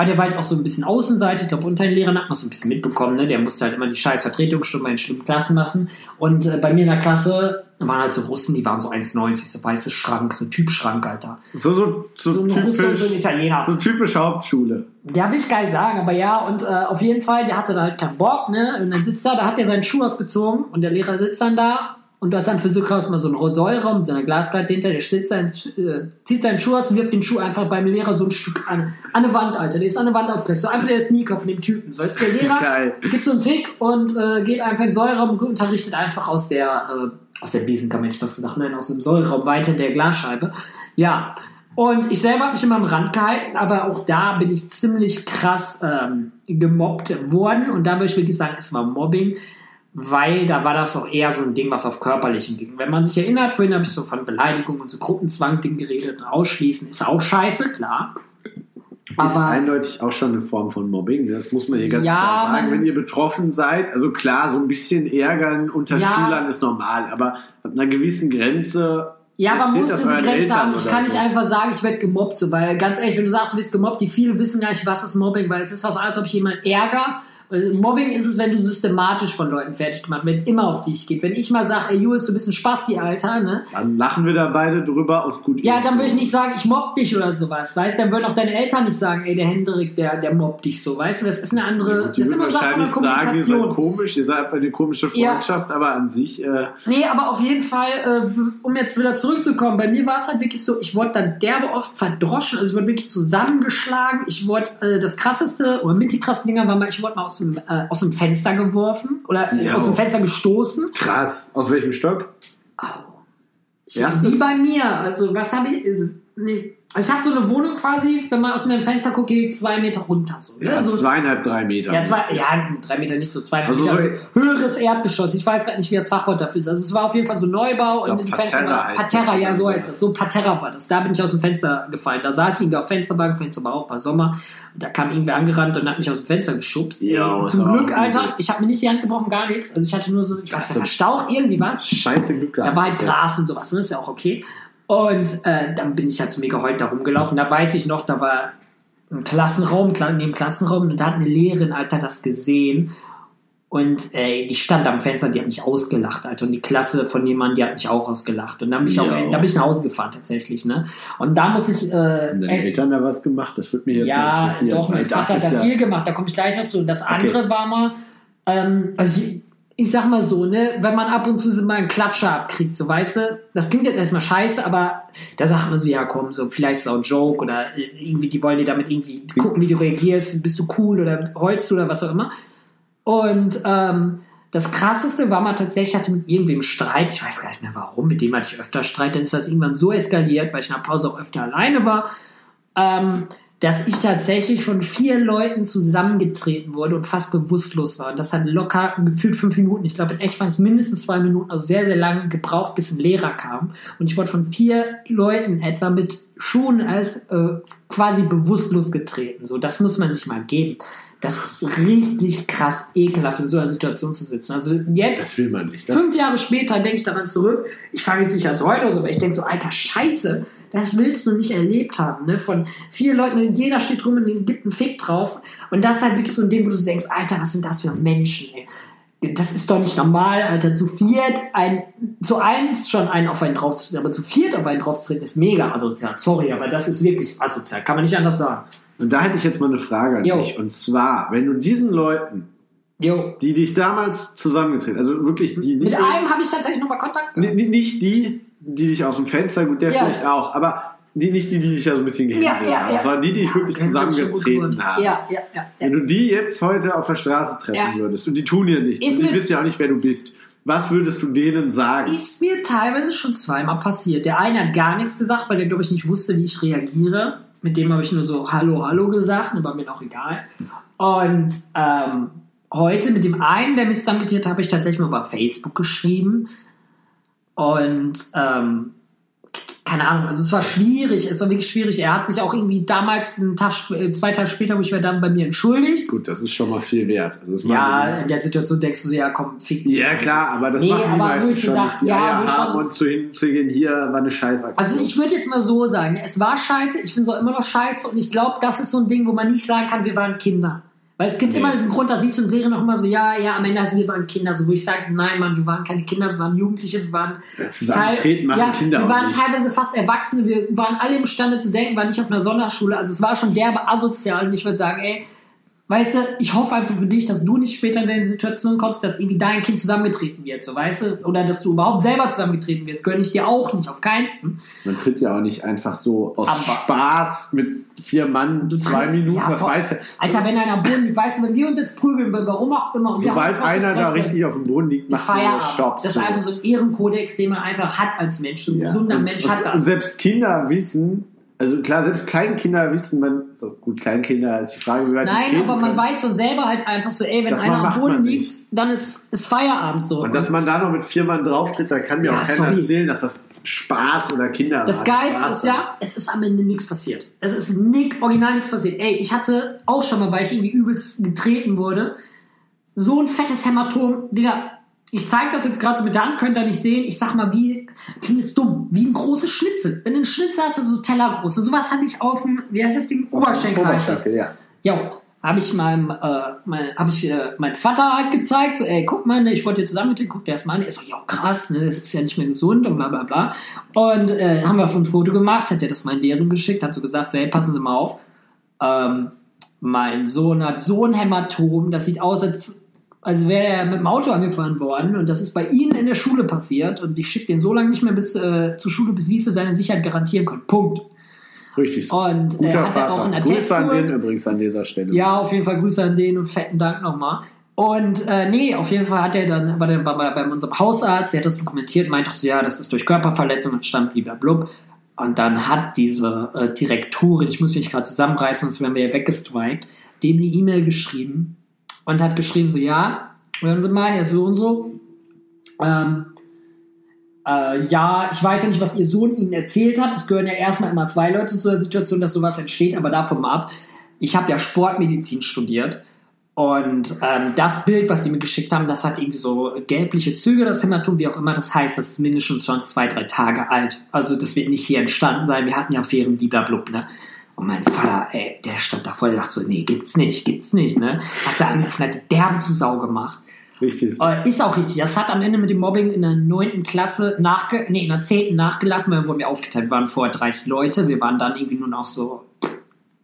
Aber der war halt auch so ein bisschen Außenseite. Ich glaube, unter den Lehrern hat man es so ein bisschen mitbekommen. Ne? Der musste halt immer die scheiß Vertretungsstunden in schlimmen Klassen machen. Und äh, bei mir in der Klasse waren halt so Russen, die waren so 1,90, so weißes Schrank, so Typ-Schrank, Alter. So, so, so, So ein Russe und so ein typisch, Italiener. so typisch Hauptschule. Ja, will ich gar nicht sagen, aber ja, und äh, auf jeden Fall, der hatte da halt keinen Bock, ne? Und dann sitzt er, da hat er seinen Schuh ausgezogen und der Lehrer sitzt dann da und du hast dann für Physikraus mal so einen mit so einer Glasplatte hinter, der sitzt seinen, äh, zieht seinen Schuh aus und wirft den Schuh einfach beim Lehrer so ein Stück an, an eine Wand, Alter. Der ist an eine Wand aufgelegt, so einfach der Sneaker von dem Typen. So ist der Lehrer, [laughs] Geil. gibt so einen Fick und äh, geht einfach in den Säulraum und unterrichtet einfach aus der, äh, aus der Besenkammer, hätte ich fast gesagt, nein, aus dem Säulraum weiter in der Glasscheibe. Ja, und ich selber habe mich immer am Rand gehalten, aber auch da bin ich ziemlich krass ähm, gemobbt worden. Und da würde ich wirklich sagen, es war Mobbing, weil da war das auch eher so ein Ding, was auf Körperlichen ging. Wenn man sich erinnert, vorhin habe ich so von Beleidigung und so Gruppenzwang-Ding geredet und Ausschließen ist auch scheiße, klar. ist Aber eindeutig auch schon eine Form von Mobbing. ne? Das muss man hier ganz Ja, klar sagen. Wenn ihr betroffen seid, also klar, so ein bisschen Ärgern unter Ja. Schülern ist normal, aber ab einer gewissen Grenze. Ja, man muss diese Grenze Eltern haben. Ich kann so. nicht einfach sagen, ich werde gemobbt, so, weil ganz ehrlich, wenn du sagst, du wirst gemobbt, die viele wissen gar nicht, was ist Mobbing, weil es ist was anderes, ob ich jemanden ärger Äh, Mobbing ist es, wenn du systematisch von Leuten fertig gemacht, wenn es immer auf dich geht. Wenn ich mal sage, ey Julius, du bist ein Spasti, Alter, ne? Dann lachen wir da beide drüber und gut Ja, dann würde ich nicht sagen, ich mobb dich oder sowas, weißt Dann würden auch deine Eltern nicht sagen, ey, der Hendrik, der, der mobbt dich so, weißt du? Das ist eine andere, die das ist immer Sache von der wahrscheinlich sagen, ihr seid Kommunikation. komisch, ihr seid eine komische Ja. Freundschaft, aber an sich, äh, Nee, aber auf jeden Fall, äh, um jetzt wieder zurückzukommen, bei mir war es halt wirklich so, ich wurde dann derbe oft verdroschen, also ich wurde wirklich zusammengeschlagen, ich wurde, äh, das krasseste, oder mit die krassen Dinger war mal, ich wurde mal aus dem, äh, aus dem Fenster geworfen, oder äh, aus dem Fenster gestoßen. krass. Aus welchem Stock? Au. Ich, wie bei mir, also was habe ich, äh, nee. Also ich habe so eine Wohnung quasi, wenn man aus meinem Fenster guckt, geht zwei Meter runter, so, ne? Ja, so zweieinhalb, drei Meter. Ja, zwei, ja, drei Meter nicht so, zweieinhalb Also Meter. so- Also höheres Erdgeschoss. Ich weiß gerade nicht, wie das Fachwort dafür ist. Also es war auf jeden Fall so Neubau und die Fenster Parterre war heißt Parterra, das. ja, so heißt das. So Parterra war das. Da bin ich aus dem Fenster gefallen. Da saß ich irgendwie auf Fensterbank, Fenster war auf, war Sommer. Und da kam irgendwer angerannt und hat mich aus dem Fenster geschubst. Ja, Zum auch Glück. Alter, ich habe mir nicht die Hand gebrochen, gar nichts. Also ich hatte nur so, ich weiß nicht, verstaucht irgendwie was. Scheiße Glück gehabt. Da war halt Gras und sowas, ne? ist ja auch okay. Und äh, dann bin ich halt zu mir geheult da rumgelaufen. Da weiß ich noch, da war ein Klassenraum, neben Klassenraum, und da hat eine Lehrerin, Alter, das gesehen. Und äh, die stand am Fenster, die hat mich ausgelacht, Alter. Und die Klasse von jemandem, die hat mich auch ausgelacht. Und dann bin ich, auch, da bin ich nach Hause gefahren, tatsächlich, ne? Und da muss ich. Äh, deine echt, Eltern da was gemacht? Das würde mich jetzt ja, interessieren. doch, mein Vater hat da ja- viel gemacht, da komme ich gleich noch zu. Und das andere war mal, ähm, also ich, ich sag mal so, ne, wenn man ab und zu mal einen Klatscher abkriegt, so weißt du, das klingt jetzt erstmal scheiße, aber da sagt man so, ja komm, so vielleicht ist auch ein Joke oder äh, irgendwie, die wollen dir damit irgendwie gucken, wie du reagierst, bist du cool oder heulst du oder was auch immer. Und ähm, das krasseste war mal tatsächlich, ich hatte mit irgendwem Streit, ich weiß gar nicht mehr warum, mit dem hatte ich öfter Streit, dann ist das irgendwann so eskaliert, weil ich der Pause auch öfter alleine war, ähm, dass ich tatsächlich von vier Leuten zusammengetreten wurde und fast bewusstlos war. Und das hat locker gefühlt fünf Minuten. Ich glaube, in echt waren es mindestens zwei Minuten, also sehr, sehr lange gebraucht, bis ein Lehrer kam. Und ich wurde von vier Leuten etwa mit Schuhen als äh, quasi bewusstlos getreten. So, das muss man sich mal geben. Das ist richtig krass ekelhaft, in so einer Situation zu sitzen. Also jetzt Das will man nicht. Das, Fünf Jahre später denke ich daran zurück. Ich fange jetzt nicht als heute aus, aber ich denke so, alter Scheiße, das willst du nicht erlebt haben. Ne? Von vier Leuten, jeder steht rum und gibt einen Fick drauf. Und das ist halt wirklich so ein Ding, wo du denkst, Alter, was sind das für Menschen, ey? Das ist doch nicht normal, Alter. Zu viert, ein, zu eins schon einen auf einen draufzutreten, aber zu viert auf einen draufzutreten ist mega asozial. Sorry, aber das ist wirklich asozial. Kann man nicht anders sagen. Und da hätte ich jetzt mal eine Frage an Jo. dich. Und zwar, wenn du diesen Leuten, Jo. die dich damals zusammengetreten, also wirklich die nicht, Mit einem habe ich tatsächlich nochmal Kontakt gehabt. Ni- nicht die, die dich aus dem Fenster, gut, der Ja. vielleicht auch, aber die, nicht die, die dich ja so ein bisschen gehänselt Ja, ja, haben, ja. sondern die, die dich wirklich zusammengetreten haben. Ja, ja, ja. ja. Wenn du die jetzt heute auf der Straße treffen Ja. würdest und die tun dir nichts, Ist und die wissen ja auch nicht, wer du bist, was würdest du denen sagen? Ist mir teilweise schon zweimal passiert. Der eine hat gar nichts gesagt, weil der, glaube ich, nicht wusste, wie ich reagiere. Mit dem habe ich nur so Hallo, Hallo gesagt, aber mir auch egal. Und ähm, heute mit dem einen, der mich zusammengetreten hat, habe ich tatsächlich mal bei Facebook geschrieben. Und ähm, keine Ahnung, also es war schwierig, es war wirklich schwierig. Er hat sich auch irgendwie damals, einen Tag, äh, zwei Tage später, wo ich war dann bei mir entschuldigt. Gut, das ist schon mal viel wert. Also das Ja, in der Situation denkst du so, ja komm, fick dich. ja klar, aber das Nee, machen die aber meisten schon gedacht, nicht. Die ja, Eier haben und zu hinzugehen, hier war eine Scheißaktion. Also ich würde jetzt mal so sagen, es war scheiße, ich finde es auch immer noch scheiße und ich glaube, das ist so ein Ding, wo man nicht sagen kann, wir waren Kinder. Weil es gibt Nee. immer diesen Grund, da siehst du in Serien auch immer so, ja, ja, am Ende heißt es, wir waren Kinder, so wo ich sage, nein, Mann, wir waren keine Kinder, wir waren Jugendliche, wir waren machen ja, Kinder wir waren nicht. teilweise fast Erwachsene, wir waren alle imstande zu denken, waren nicht auf einer Sonderschule, also es war schon derbe asozial und ich würde sagen, ey, weißt du, ich hoffe einfach für dich, dass du nicht später in eine Situation kommst, dass irgendwie dein Kind zusammengetreten wird, so weißt du, oder dass du überhaupt selber zusammengetreten wirst, gönne ich dir auch nicht, auf keinsten. Man tritt ja auch nicht einfach so aus Aber- Spaß mit vier Mann zwei Minuten, Ja, was weiß ja. Alter, wenn einer am Boden liegt, weißt du, wenn wir uns jetzt prügeln, warum auch immer, und Sobald einer da richtig auf dem Boden liegt, macht man. Stopp. Das ist so. einfach so ein Ehrenkodex, den man einfach hat als Mensch. So ein Ja. gesunder und, Mensch und, hat das. selbst Kinder wissen, also klar, selbst Kleinkinder wissen, man, so gut, Kleinkinder ist die Frage, wie weit Nein, aber man können. weiß von selber halt einfach so, ey, wenn Das einer am Boden liegt, dann ist, ist Feierabend so. Und dass man da noch mit vier Mann drauftritt, da kann mir Ja, auch keiner sorry. erzählen, dass das Spaß oder Kinder Das. Geilste ist ja, es ist am Ende nichts passiert. Es ist nick, original nichts passiert. Ey, ich hatte auch schon mal, weil ich irgendwie übelst getreten wurde, so ein fettes Hämatom, Digga, ich zeige das jetzt gerade so mit der Hand, könnt ihr nicht sehen. Ich sag mal, wie, klingt jetzt dumm, wie ein großes Schnitzel. Wenn du einen Schnitzel hast, so tellergroß. Und sowas hatte ich auf dem, wie heißt das Ding? Oberschenkel. Oberschenkel, ja. Ja, habe ich meinem, äh, mein, habe ich äh, meinem Vater halt gezeigt, so, ey, guck mal, ne, ich wollte hier zusammen mit dir, guck dir das mal an. Er so, ja, krass, ne, das ist ja nicht mehr gesund und bla bla bla. Und äh, haben wir ein Foto gemacht, hat er das meinen Lehrern geschickt, hat so gesagt, so, hey, passen Sie mal auf, ähm, mein Sohn hat so ein Hämatom, das sieht aus, als, als wäre er mit dem Auto angefahren worden und das ist bei Ihnen in der Schule passiert und ich schicke den so lange nicht mehr bis äh, zur Schule, bis Sie für seine Sicherheit garantieren können. Punkt. Richtig. Und äh, Guter hat er auch einen Vater. Attest Grüße an den übrigens an dieser Stelle. Ja, auf jeden Fall Grüße an den und fetten Dank nochmal. Und äh, nee, auf jeden Fall hat er dann, war der war bei, bei unserem Hausarzt, der hat das dokumentiert, meinte so, ja, das ist durch Körperverletzung entstanden, blablabla. Und dann hat diese äh, Direktorin, ich muss mich gerade zusammenreißen, sonst wären wir ja weggestrikt, dem eine E-Mail geschrieben und hat geschrieben so, ja, hören Sie mal, Herr so und so, ähm, äh, ja, ich weiß ja nicht, was Ihr Sohn Ihnen erzählt hat. Es gehören ja erstmal immer zwei Leute zu der Situation, dass sowas entsteht, aber davon ab. Ich habe ja Sportmedizin studiert und ähm, das Bild, was Sie mir geschickt haben, das hat irgendwie so gelbliche Züge, das Hämatom, wie auch immer. Das heißt, das ist mindestens schon zwei, drei Tage alt. Also das wird nicht hier entstanden sein. Wir hatten ja Affären, bliblablub, ne? Und mein Vater, ey, der stand da voll, dachte so, nee, gibt's nicht, gibt's nicht, ne? Hat da angefangen, hat die derbe zu Sau gemacht. Richtig. Äh, ist auch richtig. Das hat am Ende mit dem Mobbing in der 9. Klasse nachge nee, in der 10. nachgelassen, weil wir wurden aufgeteilt. Wir waren vorher 30 Leute, wir waren dann irgendwie nur noch so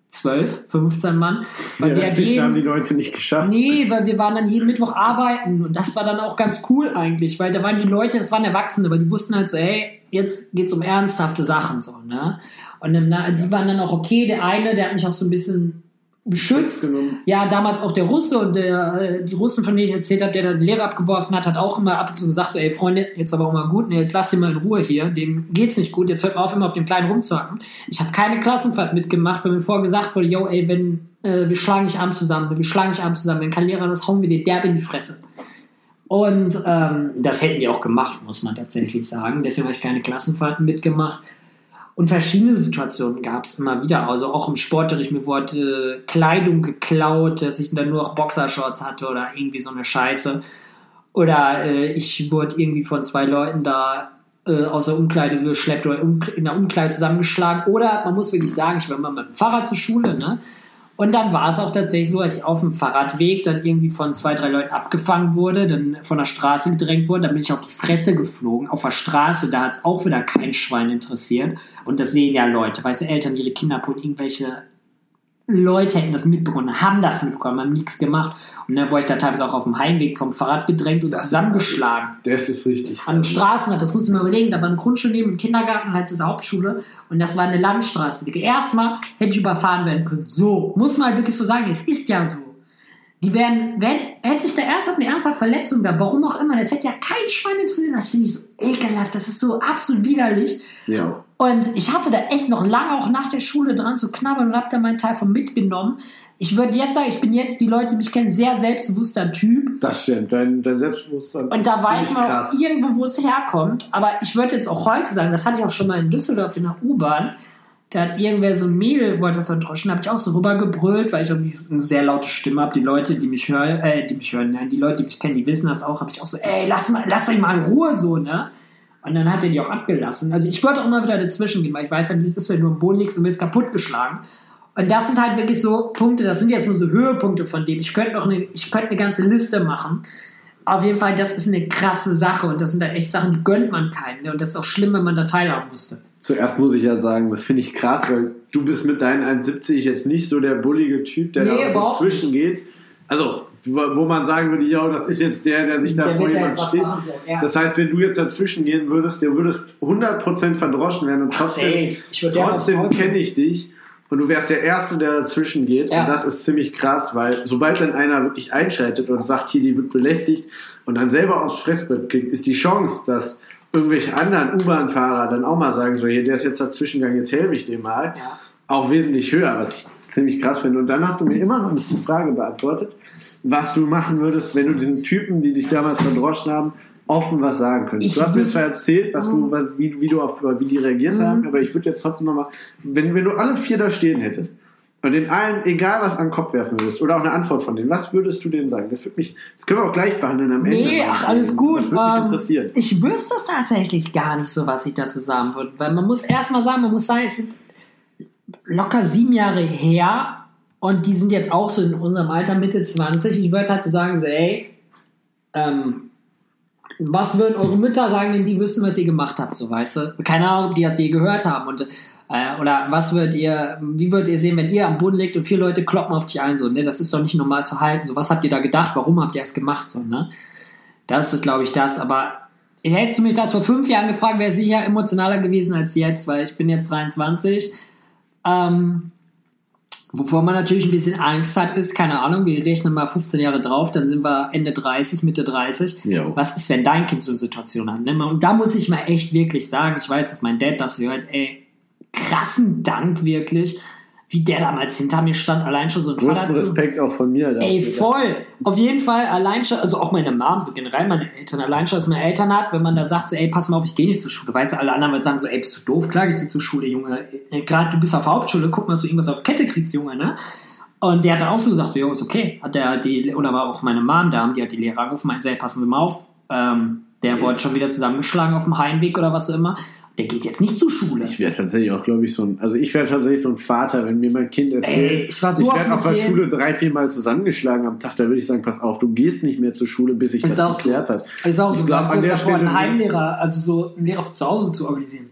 12, 15 Mann. Weil Ja, wir das nicht, haben die jeden, Leute nicht geschafft. Nee, weil wir waren dann jeden Mittwoch arbeiten und das war dann auch ganz cool eigentlich, weil da waren die Leute, das waren Erwachsene, weil die wussten halt so, hey, jetzt geht's um ernsthafte Sachen so, ne? Und na, die waren dann auch okay. Der eine, der hat mich auch so ein bisschen beschützt. genommen. Ja, damals auch der Russe und der, äh, die Russen, von denen ich erzählt habe, der dann den Lehrer abgeworfen hat, hat auch immer ab und zu gesagt, so, ey Freunde, jetzt aber auch mal gut, ne, jetzt lasst ihn mal in Ruhe hier, dem geht's nicht gut, jetzt hört mal auf, immer auf dem Kleinen rumzuhacken. Ich habe keine Klassenfahrt mitgemacht, weil mir vorher gesagt wurde, yo, ey, wenn, äh, wir schlagen dich Arm zusammen, wir schlagen dich Arm zusammen, wenn kein Lehrer das, hauen wir dir derb in die Fresse. Und ähm, das hätten die auch gemacht, muss man tatsächlich sagen. Deswegen habe ich keine Klassenfahrten mitgemacht. Und verschiedene Situationen gab es immer wieder. Also auch im Sportunterricht, mir wurde Kleidung geklaut, dass ich dann nur noch Boxershorts hatte oder irgendwie so eine Scheiße. Oder äh, ich wurde irgendwie von zwei Leuten da äh, aus der Umkleide geschleppt oder in der Umkleide zusammengeschlagen. Oder man muss wirklich sagen, ich war mal mit dem Fahrrad zur Schule, ne? Und dann war es auch tatsächlich so, dass ich auf dem Fahrradweg dann irgendwie von zwei, drei Leuten abgefangen wurde, dann von der Straße gedrängt wurde, dann bin ich auf die Fresse geflogen. Auf der Straße, da hat es auch wieder kein Schwein interessiert. Und das sehen ja Leute, weißt du, Eltern, ihre Kinder abholen, irgendwelche Leute hätten das mitbekommen, haben das mitbekommen, haben nichts gemacht. Und dann wurde ich da teilweise auch auf dem Heimweg vom Fahrrad gedrängt und Das ist zusammengeschlagen. Das ist richtig. An Straßenrand, das musst du mir überlegen, da war eine Grundschule neben dem Kindergarten, halt diese Hauptschule und das war eine Landstraße. Erstmal hätte ich überfahren werden können. So, muss man halt wirklich so sagen, es ist ja so. Die werden, wenn, hätte ich da ernsthaft eine ernsthafte Verletzung da, warum auch immer, das hätte ja kein Schwein interessiert. Das finde ich so ekelhaft, das ist so absolut widerlich. Ja. Und ich hatte da echt noch lange auch nach der Schule dran zu knabbern und habe da meinen Teil von mitgenommen. Ich würde jetzt sagen, ich bin jetzt, die Leute, die mich kennen, sehr selbstbewusster Typ. Das stimmt. Dein, dein Selbstbewusstsein Und da weiß man krass. irgendwo, wo es herkommt. Aber ich würde jetzt auch heute sagen, das hatte ich auch schon mal in Düsseldorf in der U-Bahn. Da hat irgendwer so ein Mädel, wollte das verdroschen, habe ich auch so rübergebrüllt, weil ich irgendwie eine sehr laute Stimme habe. Die Leute, die mich hören, äh, die mich hören, nein, die Leute, die mich kennen, die wissen das auch, habe ich auch so, ey, lass mal, lass euch mal in Ruhe so, ne? Und dann hat er die auch abgelassen. Also ich wollte auch immer wieder dazwischen gehen, weil ich weiß ja, wie es ist, wenn du im Boden liegst und wirst kaputtgeschlagen. Und das sind halt wirklich so Punkte, das sind jetzt nur so Höhepunkte von dem. Ich könnte noch eine, ich könnte eine ganze Liste machen. Auf jeden Fall, das ist eine krasse Sache und das sind halt echt Sachen, die gönnt man keinem. Ne? Und das ist auch schlimm, wenn man da teilhaben musste. Zuerst muss ich ja sagen, das finde ich krass, weil du bist mit deinen 1,70 jetzt nicht so der bullige Typ, der Nee, da dazwischen geht. Also, wo man sagen würde, ja, das ist jetzt der, der sich da Der vor jemand steht. so, ja. Das heißt, wenn du jetzt dazwischen gehen würdest, der würdest 100% verdroschen werden und trotzdem, trotzdem kenne ich dich und du wärst der Erste, der dazwischen geht. Ja. Und das ist ziemlich krass, weil sobald dann einer wirklich einschaltet und sagt, hier, die wird belästigt und dann selber aufs Fressbrett kriegt, ist die Chance, dass irgendwelche anderen U-Bahn-Fahrer dann auch mal sagen, so, hier, der ist jetzt dazwischengegangen, jetzt helfe ich dem mal, Ja. auch wesentlich höher, was ich ziemlich krass finde. Und dann hast du mir immer noch nicht die Frage beantwortet, was du machen würdest, wenn du diesen Typen, die dich damals verdroschen haben, offen was sagen könntest. Ich du hast mir zwar erzählt, was du, Mhm. wie, wie, du auf, wie die reagiert Mhm. haben, aber ich würde jetzt trotzdem nochmal, wenn, wenn du alle vier da stehen hättest und den allen, egal was, an den Kopf werfen würdest oder auch eine Antwort von denen, was würdest du denen sagen? Das würde mich, das können wir auch gleich behandeln am Ende. Nee, ach, alles gut. Das würde mich Ähm, interessieren. Ich wüsste es tatsächlich gar nicht so, was ich dazu sagen würde. Weil man muss erstmal sagen, man muss sagen, es ist locker sieben Jahre her. Und die sind jetzt auch so in unserem Alter, Mitte 20. Ich würde so sagen, so, ey, ähm, was würden eure Mütter sagen, wenn die wissen, was ihr gemacht habt, so weißt du? Keine Ahnung, ob die das je gehört haben. Und, oder was würdet ihr, wie würdet ihr sehen, wenn ihr am Boden liegt und vier Leute kloppen auf dich ein, so, ne? Das ist doch nicht normales Verhalten. So, was habt ihr da gedacht? Warum habt ihr es gemacht, so, ne? Das ist, glaube ich, das. Aber ich hätte mich das vor fünf Jahren gefragt, wäre sicher emotionaler gewesen als jetzt, weil ich bin jetzt 23. Ähm, Wovor man natürlich ein bisschen Angst hat, ist, keine Ahnung, wir rechnen mal 15 Jahre drauf, dann sind wir Ende 30, Mitte 30. Jo. Was ist, wenn dein Kind so eine Situation hat? Ne? Und da muss ich mal echt wirklich sagen, ich weiß, dass mein Dad das hört, ey, krassen Dank wirklich, wie der damals hinter mir stand, allein schon so ein Größten Vater zu- Respekt auch von mir. Ey, voll. Auf jeden Fall, allein schon, also auch meine Mom, so generell meine Eltern, allein schon, dass meine Eltern hat, wenn man da sagt, so, ey, pass mal auf, ich gehe nicht zur Schule. Weißt du, alle anderen würden sagen so, ey, bist du doof? Klar gehst du zur Schule, Junge. Äh, Gerade du bist auf Hauptschule, guck mal, dass du irgendwas auf Kette kriegst, Junge, ne? Und der hat dann auch so gesagt, so, jo, ist okay. Hat der die, oder war auch meine Mom da, die hat die Lehrer angerufen, meinte, so, ey, passen Sie mal auf. Ähm, der wurde schon wieder zusammengeschlagen auf dem Heimweg oder was auch immer. Der geht jetzt nicht zur Schule. Ich wäre tatsächlich auch, glaube ich, so ein, also ich wäre tatsächlich so ein Vater, wenn mir mein Kind erzählt, Ey, ich war so oft werde auf der dem- Schule drei, vier Mal zusammengeschlagen am Tag, da würde ich sagen, pass auf, du gehst nicht mehr zur Schule, bis sich Ist das auch so. geklärt hat. Ist auch Ich so, glaub, war an der davor, einen Stelle- Heimlehrer, also so einen Lehrer zu Hause zu organisieren.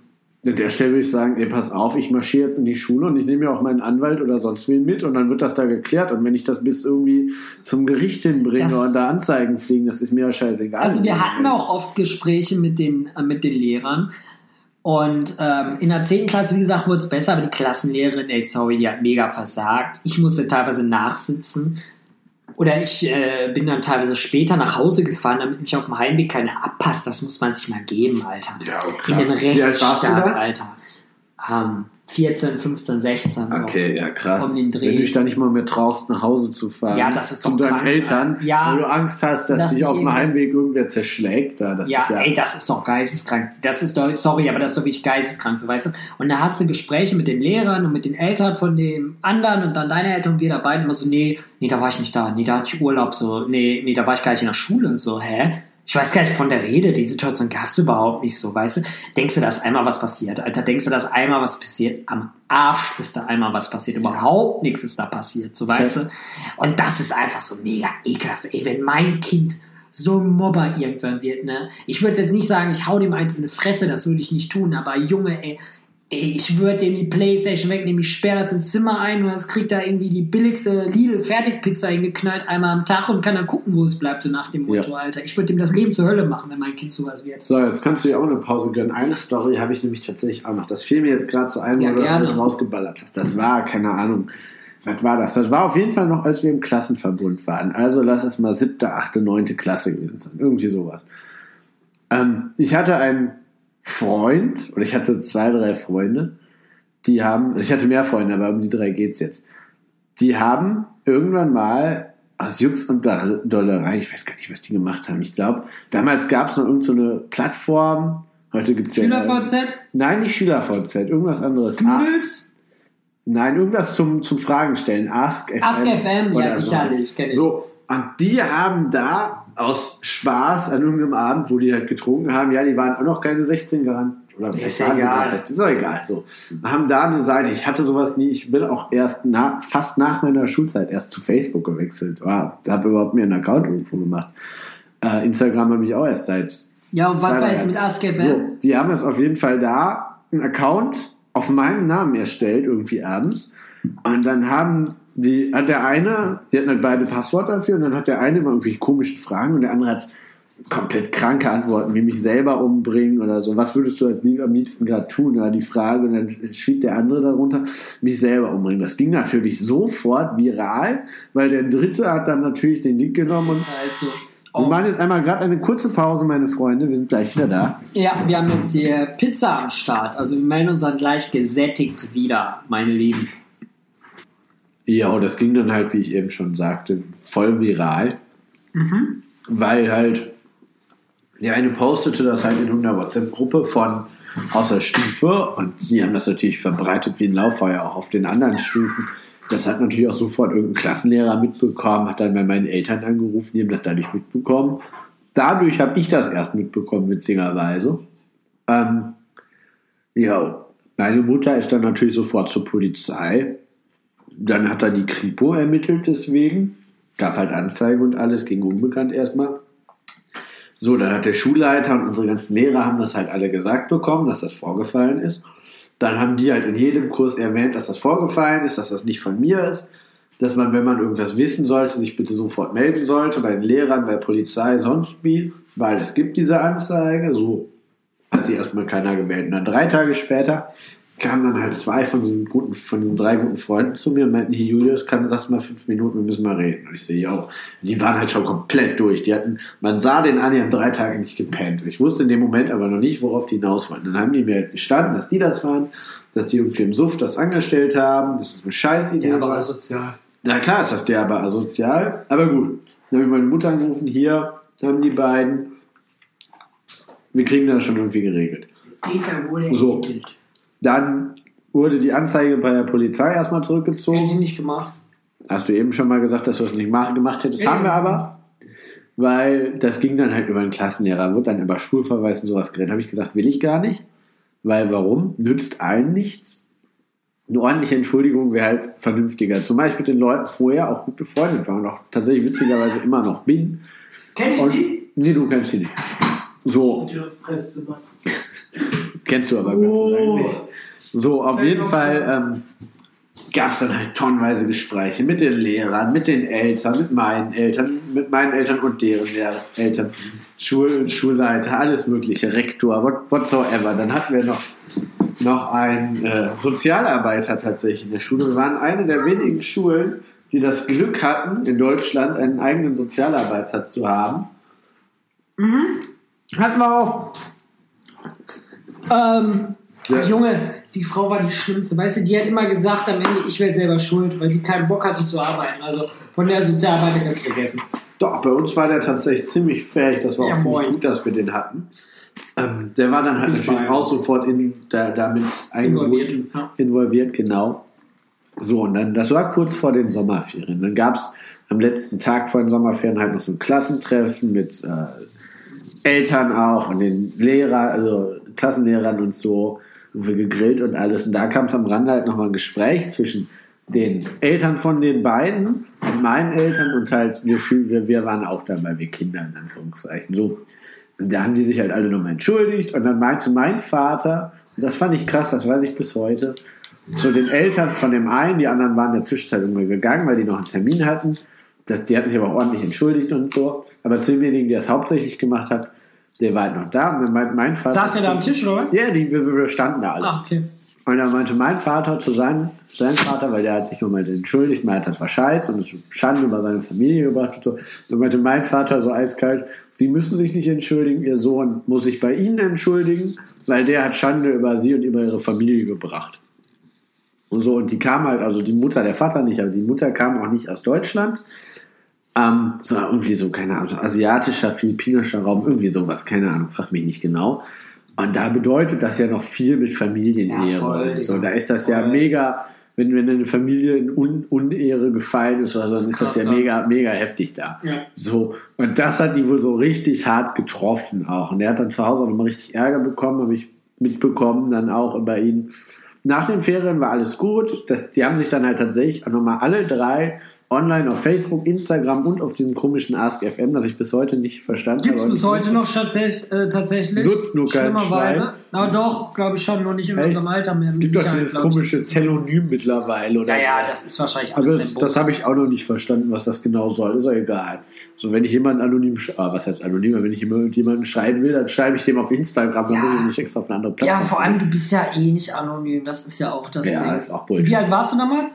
An der Stelle würde ich sagen, ey, pass auf, ich marschiere jetzt in die Schule und ich nehme mir auch meinen Anwalt oder sonst wen mit und dann wird das da geklärt. Und wenn ich das bis irgendwie zum Gericht hinbringe Das- und da Anzeigen fliegen, das ist mir ja scheißegal. Also wir hatten auch oft Gespräche mit den, äh, mit den Lehrern. Und ähm, in der 10. Klasse, wie gesagt, wurde es besser, aber die Klassenlehrerin, ey, sorry, die hat mega versagt. Ich musste teilweise nachsitzen. Oder ich äh, bin dann teilweise später nach Hause gefahren, damit mich auf dem Heimweg keiner abpasst. Das muss man sich mal geben, Alter. Ja, oh, In krass. warst du Rechtsstaat? Alter. Ähm, 14, 15, 16. So. Okay, ja krass. Um den Dreh. Wenn du dich da nicht mal mehr traust, nach Hause zu fahren. Ja, das ist zu doch deinen krank, Eltern. Ja. weil du Angst hast, dass Dass dich auf dem Heimweg irgendwer zerschlägt. Da. Das Ja, ist ja ey, das ist doch geisteskrank. Das ist doch, sorry, aber das ist doch wirklich geisteskrank, so weißt du. Und da hast du Gespräche mit den Lehrern und mit den Eltern von dem anderen und dann deine Eltern und wir da beiden immer so, nee, nee, da war ich nicht da, nee, da hatte ich Urlaub, so, nee, nee, da war ich gar nicht in der Schule, so, hä? Ich weiß gar nicht von der Rede, die Situation gab es überhaupt nicht so, weißt du? Denkst du, dass einmal was passiert, Alter? Denkst du, dass einmal was passiert? Am Arsch ist da einmal was passiert. Überhaupt nichts ist da passiert, so, weißt du? Und das ist einfach so mega ekelhaft. Ey, wenn mein Kind so ein Mobber irgendwann wird, ne? Ich würde jetzt nicht sagen, ich hau dem eins in die Fresse, das würde ich nicht tun, aber Junge, ey, ey ich würde dem die Playstation wegnehmen, ich sperre das ins Zimmer ein und das kriegt da irgendwie die billigste Lidl-Fertigpizza hingeknallt einmal am Tag und kann dann gucken, wo es bleibt, so nach dem Motto, Ja. Alter. Ich würde dem das Leben zur Hölle machen, wenn mein Kind sowas wird. So, jetzt kannst du dir auch eine Pause gönnen. Eine Story habe ich nämlich tatsächlich auch noch. Das fiel mir jetzt gerade zu ein, Ja, wo du das alles rausgeballert hast. Das war, keine Ahnung, was war das? Das war auf jeden Fall noch, als wir im Klassenverbund waren. Also lass es mal siebte, achte, neunte Klasse gewesen sein. Irgendwie sowas. Ähm, ich hatte einen Freund, oder ich hatte zwei, drei Freunde, die haben, ich hatte mehr Freunde, aber um die drei geht's jetzt. Die haben irgendwann mal aus Jux und Doll- Dollerei, ich weiß gar nicht, was die gemacht haben. Ich glaube, damals gab es noch irgendeine so eine Plattform. Heute gibt's ja. SchülerVZ? Nein, nicht SchülerVZ, irgendwas anderes. Knüdels? nein, irgendwas zum, zum Fragen stellen. Ask FM. Ask FM, ja, sicherlich, sowas. kenn ich. So, und die haben da aus Spaß an irgendeinem Abend, wo die halt getrunken haben, ja, die waren auch noch keine 16 gerannt. Oder vielleicht waren sie egal. gerade 16, ist doch egal. So. Haben da eine Seite. Ich hatte sowas nie. Ich bin auch erst na, fast nach meiner Schulzeit erst zu Facebook gewechselt. Wow, habe überhaupt mir einen Account irgendwo gemacht. Äh, Instagram habe ich auch erst seit Ja, und was Zwei, war jetzt mit Jahre. Ask FM? so, die haben jetzt auf jeden Fall da einen Account auf meinem Namen erstellt, irgendwie abends. Und dann haben die, hat der eine, die hatten halt beide Passwort dafür, und dann hat der eine immer irgendwie komische Fragen und der andere hat komplett kranke Antworten, wie mich selber umbringen oder so. Was würdest du als lieb, am liebsten gerade tun? Ja, die Frage. Und dann schrieb der andere darunter, mich selber umbringen. Das ging natürlich sofort viral, weil der dritte hat dann natürlich den Link genommen und Also, wir oh. machen jetzt einmal gerade eine kurze Pause, meine Freunde. Wir sind gleich wieder da. Ja, wir haben jetzt hier Pizza am Start. Also wir melden uns dann gleich gesättigt wieder, meine Lieben. Ja, das ging dann halt, wie ich eben schon sagte, voll viral. Weil halt der eine postete das halt in einer WhatsApp-Gruppe von aus der Stufe und die haben das natürlich verbreitet wie ein Lauffeuer auch auf den anderen Stufen. Das hat natürlich auch sofort irgendein Klassenlehrer mitbekommen, hat dann bei meinen Eltern angerufen, die haben das dadurch mitbekommen. Dadurch habe ich das erst mitbekommen, witzigerweise. Ähm, ja, meine Mutter ist dann natürlich sofort zur Polizei dann hat er die Kripo ermittelt deswegen. Gab halt Anzeige und alles, ging unbekannt erstmal. So, dann hat der Schulleiter und unsere ganzen Lehrer haben das halt alle gesagt bekommen, dass das vorgefallen ist. Dann haben die halt in jedem Kurs erwähnt, dass das vorgefallen ist, dass das nicht von mir ist, dass man, wenn man irgendwas wissen sollte, sich bitte sofort melden sollte, bei den Lehrern, bei der Polizei, sonst wie, weil es gibt diese Anzeige. So hat sich erstmal keiner gemeldet. Und dann drei Tage später kamen dann halt zwei von diesen, guten, von diesen drei guten Freunden zu mir und meinten, hier Julius, kann das mal fünf Minuten, wir müssen mal reden. Und ich sehe, ja, die waren halt schon komplett durch. Die hatten, man sah den an, die haben drei Tage nicht gepennt. Ich wusste in dem Moment aber noch nicht, worauf die hinaus wollten. Dann haben die mir halt gestanden, dass die das waren, dass die irgendwie im Suff das angestellt haben, dass das eine Scheißidee Ja, aber war. asozial. Na klar ist das der aber asozial, aber gut. Dann habe ich meine Mutter angerufen, hier haben die beiden. Wir kriegen das schon irgendwie geregelt. Peter wurde So. Dann wurde die Anzeige bei der Polizei erstmal Hätte ich zurückgezogen. nicht gemacht. Hast du eben schon mal gesagt, dass du das nicht gemacht hättest. Ja. Haben wir aber. Weil das ging dann halt über einen Klassenlehrer, wird dann über Schulverweis und sowas geredet. Habe ich gesagt, will ich gar nicht. Weil warum? Nützt allen nichts. Eine ordentliche Entschuldigung wäre halt vernünftiger. Zumal ich mit den Leuten vorher auch gut befreundet war und auch tatsächlich witzigerweise immer noch bin. Kenn ich Und, die? nee, du kennst sie nicht. So, Die [laughs] kennst du aber So. Gott sei Dank nicht. So, auf jeden Fall ähm, gab es dann halt tonnenweise Gespräche mit den Lehrern, mit den Eltern, mit meinen Eltern, mit meinen Eltern und deren Eltern, Schul Schulleiter, alles mögliche, Rektor, what, whatsoever. Dann hatten wir noch, noch einen äh, Sozialarbeiter tatsächlich in der Schule. Wir waren eine der wenigen Schulen, die das Glück hatten, in Deutschland einen eigenen Sozialarbeiter zu haben. Hatten wir auch. Ähm, Ja. ach, Junge, die Frau war die Schlimmste. Weißt du, die hat immer gesagt am Ende, ich wäre selber schuld, weil die keinen Bock hatte zu arbeiten. Also von der Sozialarbeit ganz vergessen. Doch, bei uns war der tatsächlich ziemlich fähig. Das war Ja, auch ziemlich moin. gut, dass wir den hatten. Ähm, der war dann halt Ich natürlich auch sofort in, da, damit Involviert. Ja. involviert, genau. So, und dann, das war kurz vor den Sommerferien. Dann gab es am letzten Tag vor den Sommerferien halt noch so ein Klassentreffen mit äh, Eltern auch und den Lehrern, also Klassenlehrern und so, und wir gegrillt und alles. Und da kam es am Rande halt nochmal ein Gespräch zwischen den Eltern von den beiden und meinen Eltern und halt wir, wir, wir waren auch dabei, wir Kinder in Anführungszeichen. So. Und da haben die sich halt alle nochmal entschuldigt und dann meinte mein Vater, das fand ich krass, das weiß ich bis heute, zu den Eltern von dem einen, die anderen waren in der Zwischenzeit irgendwie gegangen, weil die noch einen Termin hatten. Das, die hatten sich aber ordentlich entschuldigt und so. Aber zu demjenigen, der es hauptsächlich gemacht hat, der war halt noch da. Und dann meinte mein Vater. Saß der da am Tisch oder was? Ja, die, wir, wir standen da alle. Ach, okay. Und dann meinte mein Vater zu seinem, seinem Vater, weil der hat sich nochmal entschuldigt, meinte, das war scheiße und es Schande über seine Familie gebracht und so. Dann meinte mein Vater so eiskalt, Sie müssen sich nicht entschuldigen, Ihr Sohn muss sich bei Ihnen entschuldigen, weil der hat Schande über Sie und über Ihre Familie gebracht. Und so, und die kam halt, also die Mutter, der Vater nicht, aber die Mutter kam auch nicht aus Deutschland, ähm, sondern irgendwie so, keine Ahnung, so asiatischer, philippinischer Raum, irgendwie sowas, keine Ahnung, frag mich nicht genau. Und da bedeutet das ja noch viel mit Familienehre Ja, voll, so. Da ist das ja Voll. mega, wenn, wenn eine Familie in Un Unehre gefallen ist oder so, dann ist das ja mega, mega heftig da. Ja. So, und das hat die wohl so richtig hart getroffen auch. Und der hat dann zu Hause auch nochmal richtig Ärger bekommen, habe ich mitbekommen, dann auch bei ihnen. Nach den Ferien war alles gut. Das, die haben sich dann halt tatsächlich auch nochmal alle drei online auf Facebook, Instagram und auf diesem komischen Ask FM, das ich bis heute nicht verstanden Gibt es habe. bis heute noch tatsächlich? Äh, tatsächlich Nutzt nur kein Schlimmerweise. Na doch, glaube ich schon, nur nicht in Echt? unserem Alter mehr. Es gibt doch dieses ich, komische Telonym mittlerweile. Oder Ja, ja, so. das ist wahrscheinlich alles Aber das, das habe ich auch noch nicht verstanden, was das genau soll. Ist auch egal. So, wenn ich jemanden anonym, ah, was heißt anonym, wenn ich jemanden schreiben will, dann schreibe ich dem auf Instagram, dann Ja. muss ich nicht extra auf eine andere Plattform. Ja, vor allem, du bist ja eh nicht anonym. Das ist ja auch das Ja, Ding. ist auch Bullshit. Wie alt warst du damals?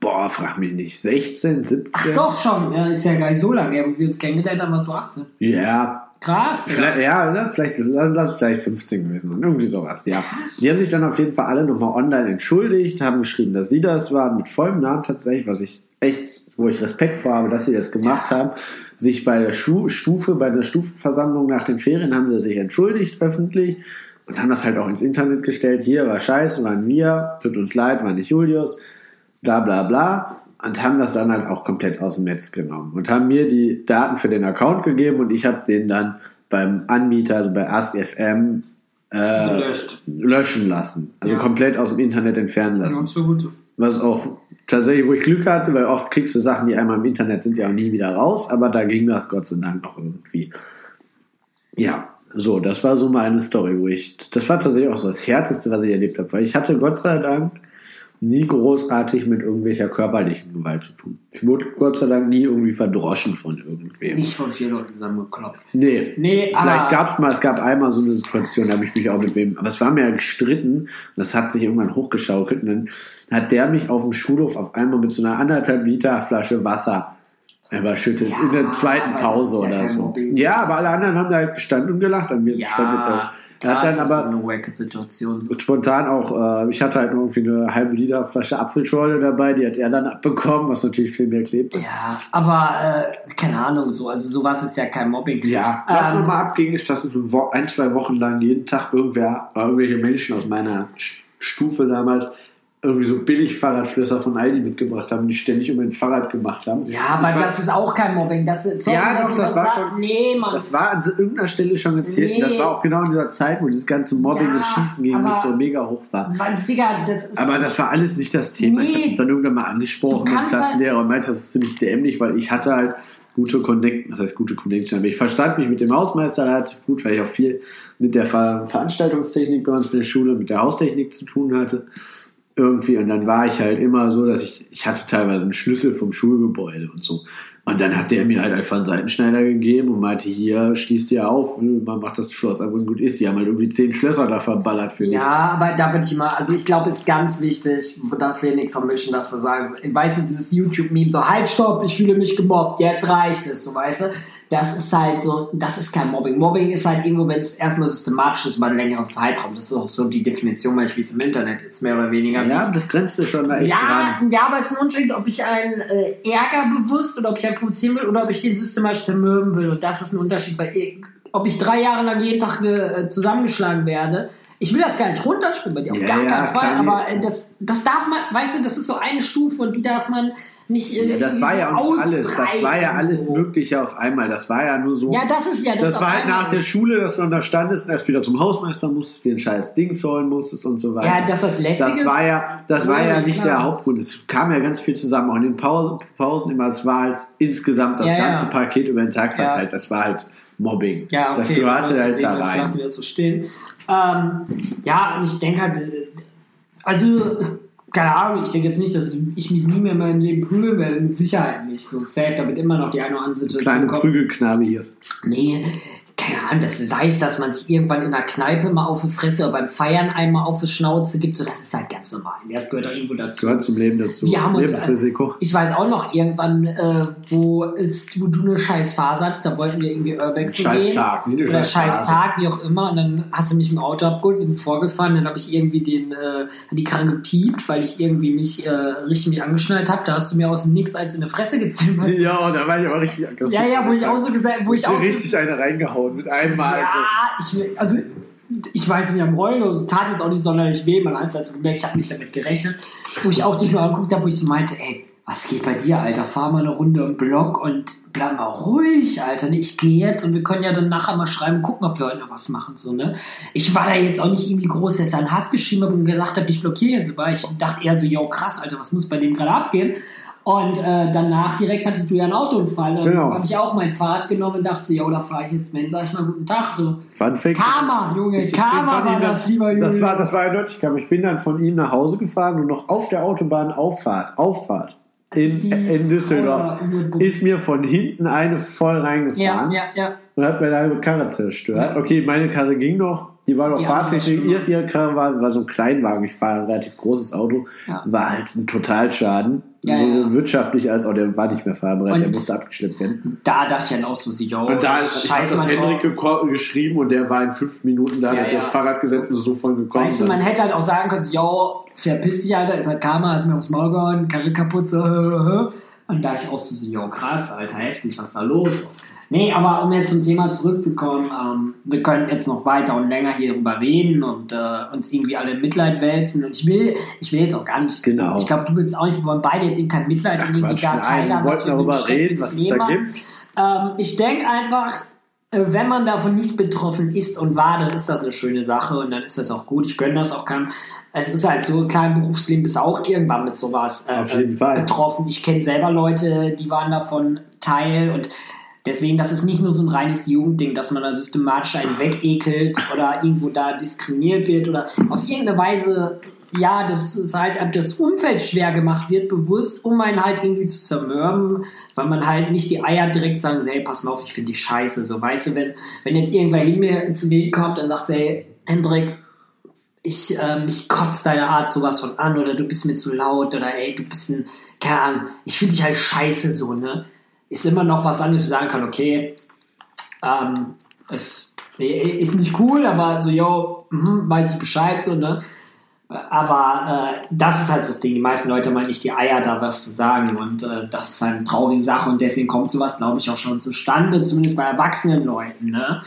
Boah, frag mich nicht. 16, 17? Doch schon. Ja, ist ja gar nicht so lange. her. Wo wir uns kennengelernt haben, warst du 18. Ja, Krass. Vielleicht, ja, ne? vielleicht, lass, lass vielleicht 15 gewesen sein. Irgendwie sowas, ja. Die haben sich dann auf jeden Fall alle nochmal online entschuldigt, haben geschrieben, dass sie das waren, mit vollem Namen tatsächlich, was ich echt, wo ich Respekt vor habe, dass sie das gemacht haben. Sich bei der Schu Stufe, bei der Stufenversammlung nach den Ferien haben sie sich entschuldigt, öffentlich, und haben das halt auch ins Internet gestellt. Hier war Scheiße, waren wir, tut uns leid, war nicht Julius, bla bla bla. Und haben das dann halt auch komplett aus dem Netz genommen und haben mir die Daten für den Account gegeben und ich habe den dann beim Anbieter, also bei AskFM, äh, löschen lassen. Also Ja. komplett aus dem Internet entfernen Ja, lassen. so gut. Was auch tatsächlich, wo ich Glück hatte, weil oft kriegst du Sachen, die einmal im Internet sind, ja auch nie wieder raus, aber da ging das Gott sei Dank noch irgendwie. Ja, so, das war so meine Story, wo ich, das war tatsächlich auch so das Härteste, was ich erlebt habe, weil ich hatte Gott sei Dank nie großartig mit irgendwelcher körperlichen Gewalt zu tun. Ich wurde Gott sei Dank nie irgendwie verdroschen von irgendwem. Nicht von vier Leuten zusammengeklopft. Nee. Nee, Vielleicht aber- gab es mal, es gab einmal so eine Situation, da habe ich mich auch mit wem, aber es war mir ja gestritten das hat sich irgendwann hochgeschaukelt und dann hat der mich auf dem Schulhof auf einmal mit so einer anderthalb Liter Flasche Wasser überschüttet Ja, in der zweiten aber Pause ja oder so. Mobbing. Ja, aber alle anderen haben da halt gestanden und gelacht an mir. stand jetzt halt. Er hat dann aber eine wacke Situation. spontan auch, äh, ich hatte halt nur irgendwie eine halbe Liter Flasche Apfelschorle dabei, die hat er dann abbekommen, was natürlich viel mehr klebt. Ja, aber äh, keine Ahnung, so, also sowas ist ja kein Mobbing. Ja, was Ähm, nochmal abging, ist, dass ein, zwei Wochen lang jeden Tag irgendwer, oder irgendwelche Menschen aus meiner Stufe damals irgendwie so billig Fahrradschlösser von Aldi mitgebracht haben, die ständig um mein Fahrrad gemacht haben. Ja, aber Ich war- das ist auch kein Mobbing. Das ist, sorry, Ja, doch, ich das war sag. schon- Nee, Mann. Das war an irgendeiner Stelle schon gezählt. Nee. Das war auch genau in dieser Zeit, wo dieses ganze Mobbing Ja, und Schießen gegen mich so mega hoch war. Weil, Digga, das ist. Aber das war alles nicht das Thema. Ich Nee. habe das dann irgendwann mal angesprochen mit halt- Klassenlehrer und meinte, das ist ziemlich dämlich, weil ich hatte halt gute Connection, das heißt gute Connection, aber ich verstand mich mit dem Hausmeister relativ gut, weil ich auch viel mit der Ver Veranstaltungstechnik bei uns in der Schule, mit der Haustechnik zu tun hatte. Irgendwie, und dann war ich halt immer so, dass ich, ich hatte teilweise einen Schlüssel vom Schulgebäude und so. Und dann hat der mir halt einfach einen Seitenschneider gegeben und meinte, hier, schließt ihr auf, man macht das Schloss ab, wo es gut ist. Die haben halt irgendwie zehn Schlösser da verballert für nichts. Ja, aber da würde ich mal, also ich glaube, es ist ganz wichtig, dass wir nichts vermischen, dass wir sagen, weißt du, dieses YouTube-Meme, so, halt, stopp, ich fühle mich gemobbt, jetzt reicht es, so, weißt du? Das ist halt so, das ist kein Mobbing. Mobbing ist halt irgendwo, wenn es erstmal systematisch ist über einen längeren Zeitraum. Das ist auch so die Definition, weil ich wie es im Internet ist, mehr oder weniger. Ja, das grenzt du schon da echt Ja, dran. ja, aber es ist ein Unterschied, ob ich einen äh, Ärger bewusst oder ob ich einen provozieren will oder ob ich den systematisch zermürben will. Und das ist ein Unterschied, weil ich, ob ich drei Jahre lang jeden Tag äh, zusammengeschlagen werde. Ich will das gar nicht runterspielen bei dir, auf Ja, gar ja, keinen Fall. Aber äh, das, das darf man, weißt du, das ist so eine Stufe und die darf man nicht. äh, Ja, das war ja auch alles. Das war ja alles so. Mögliche auf einmal. Das war ja nur so. Ja, das ist ja das. das war halt nach der. Schule, dass du dann da standest und erst wieder zum Hausmeister musstest, den scheiß Dings holen musstest und so weiter. Ja, dass das lästig das ist. war ja, das war ja nicht klar. der Hauptgrund. Es kam ja ganz viel zusammen, auch in den Pausen, Pausen immer. Es war halt insgesamt das Ja, ja. ganze Paket über den Tag Ja. verteilt. Das war halt Mobbing. Ja, okay. Das gehörte halt da rein. lassen wir das so stehen. Ähm, ja, und ich denke halt, also, keine Ahnung, ich denke jetzt nicht, dass ich mich nie mehr in meinem Leben prügeln werde, mit Sicherheit nicht. So safe, da wird immer noch die eine oder andere Situation Kleine kommen. Prügelknabe hier. Nee, keine Ahnung, das sei es, dass man sich irgendwann in der Kneipe mal auf die Fresse oder beim Feiern einmal auf die Schnauze gibt, so das ist halt ganz normal. Das gehört auch irgendwo Das dazu. gehört zum Leben dazu. Wir haben uns. Ich weiß auch noch irgendwann, äh, wo, ist, wo du eine scheiß Phase hattest, da wollten wir irgendwie Urbexen Scheiß gehen. Tag, Oder scheiß. Tag, wie auch immer. Und dann hast du mich im Auto abgeholt, wir sind vorgefahren, dann habe ich irgendwie den, äh, die Karre gepiept, weil ich irgendwie nicht äh, richtig mich angeschnallt habe. Da hast du mir aus dem Nix eins in die Fresse gezimmert. Ja, da war ich aber richtig aggressiv. Ja, ja, wo ich auch so gesagt, wo ich auch so, richtig eine reingehauen mit einem Mal. ja, ich will, also ich war jetzt nicht am Heulen, also es tat jetzt auch nicht sonderlich weh, man hat es also gemerkt, ich habe nicht damit gerechnet, wo ich auch dich nur angeguckt habe, wo ich so meinte, ey, was geht bei dir, Alter, fahr mal eine Runde im Block und bleib mal ruhig, Alter, ne? ich gehe jetzt und wir können ja dann nachher mal schreiben, gucken, ob wir heute noch was machen, so, ne, ich war da jetzt auch nicht irgendwie groß, dass er einen Hass geschrieben hat und gesagt hat, ich blockiere jetzt, aber ich dachte eher so, yo, krass, Alter, was muss bei dem gerade abgehen? Und äh, danach direkt hattest du ja einen Autounfall. Dann Genau. habe ich auch mein Fahrrad genommen und dachte yo, da fahre ich jetzt hin, sag ich mal guten Tag. So, Fun Fact. Karma, Junge, Ich Karma war das, lieber Junge. Das war, das war eindeutig. Ich bin dann von ihm nach Hause gefahren und noch auf der Autobahn Auffahrt, Auffahrt in, in Düsseldorf ist mir von hinten eine voll ja, reingefahren ja, ja. und hat meine halbe Karre zerstört. Okay, meine Karre ging noch, die war andere fahrtechnisch. ihre Karre war, war so ein Kleinwagen, ich fahre ein relativ großes Auto, Ja. war halt ein Totalschaden. Ja, so ja. wirtschaftlich als auch der war nicht mehr fahrbereit, Und- der musste abgeschleppt werden. Da dachte ich dann auch so, so yo, Und da ich habe scheiß das Henrik geschrieben und der war in fünf Minuten da, Ja, hat sich ja. aufs Fahrrad gesetzt und ist so voll gekommen. Weißt du, man hätte halt auch sagen können, so, yo, verpiss dich, Alter, ist halt Karma, ist mir aufs Maul gehauen, Karre kaputt, so, [laughs] und da ich auch so, so, yo, krass, Alter, heftig, was ist da los? Nee, aber um jetzt zum Thema zurückzukommen, ähm, wir können jetzt noch weiter und länger hier drüber reden und äh, uns irgendwie alle in Mitleid wälzen. Und ich will, ich will jetzt auch gar nicht, Genau. ich glaube, du willst auch nicht, wir wollen beide jetzt eben kein Mitleid und irgendwie Quatsch, nein, teilhaben, wir wollten darüber reden, was es da gibt. Ähm, ich denke einfach, äh, wenn man davon nicht betroffen ist und war, dann ist das eine schöne Sache und dann ist das auch gut. Ich gönne das auch keinem. Es ist halt so, klar, Berufsleben ist auch irgendwann mit sowas äh, Auf jeden Fall. betroffen. Ich kenne selber Leute, die waren davon Teil und deswegen, das ist nicht nur so ein reines Jugendding, dass man da systematisch einen wegekelt oder irgendwo da diskriminiert wird oder auf irgendeine Weise ja, dass es halt das Umfeld schwer gemacht wird, bewusst, um einen halt irgendwie zu zermürben, weil man halt nicht die Eier direkt sagen so, hey, pass mal auf, ich finde die scheiße. So, weißt du, wenn, wenn jetzt irgendwer hin mir zu mir kommt und sagt, hey, Hendrik, ich, ähm, ich kotze deine Art sowas von an oder du bist mir zu laut oder ey, du bist ein, keine Ahnung, ich finde dich halt scheiße so, ne? Ist immer noch was anderes, sagen kann, okay, ähm, es ist nicht cool, aber so, yo, mh, weiß ich Bescheid, so, ne? Aber äh, das ist halt das Ding. Die meisten Leute haben halt nicht die Eier, da was zu sagen. Und äh, das ist halt eine traurige Sache. Und deswegen kommt sowas, glaube ich, auch schon zustande, zumindest bei erwachsenen Leuten. Ne?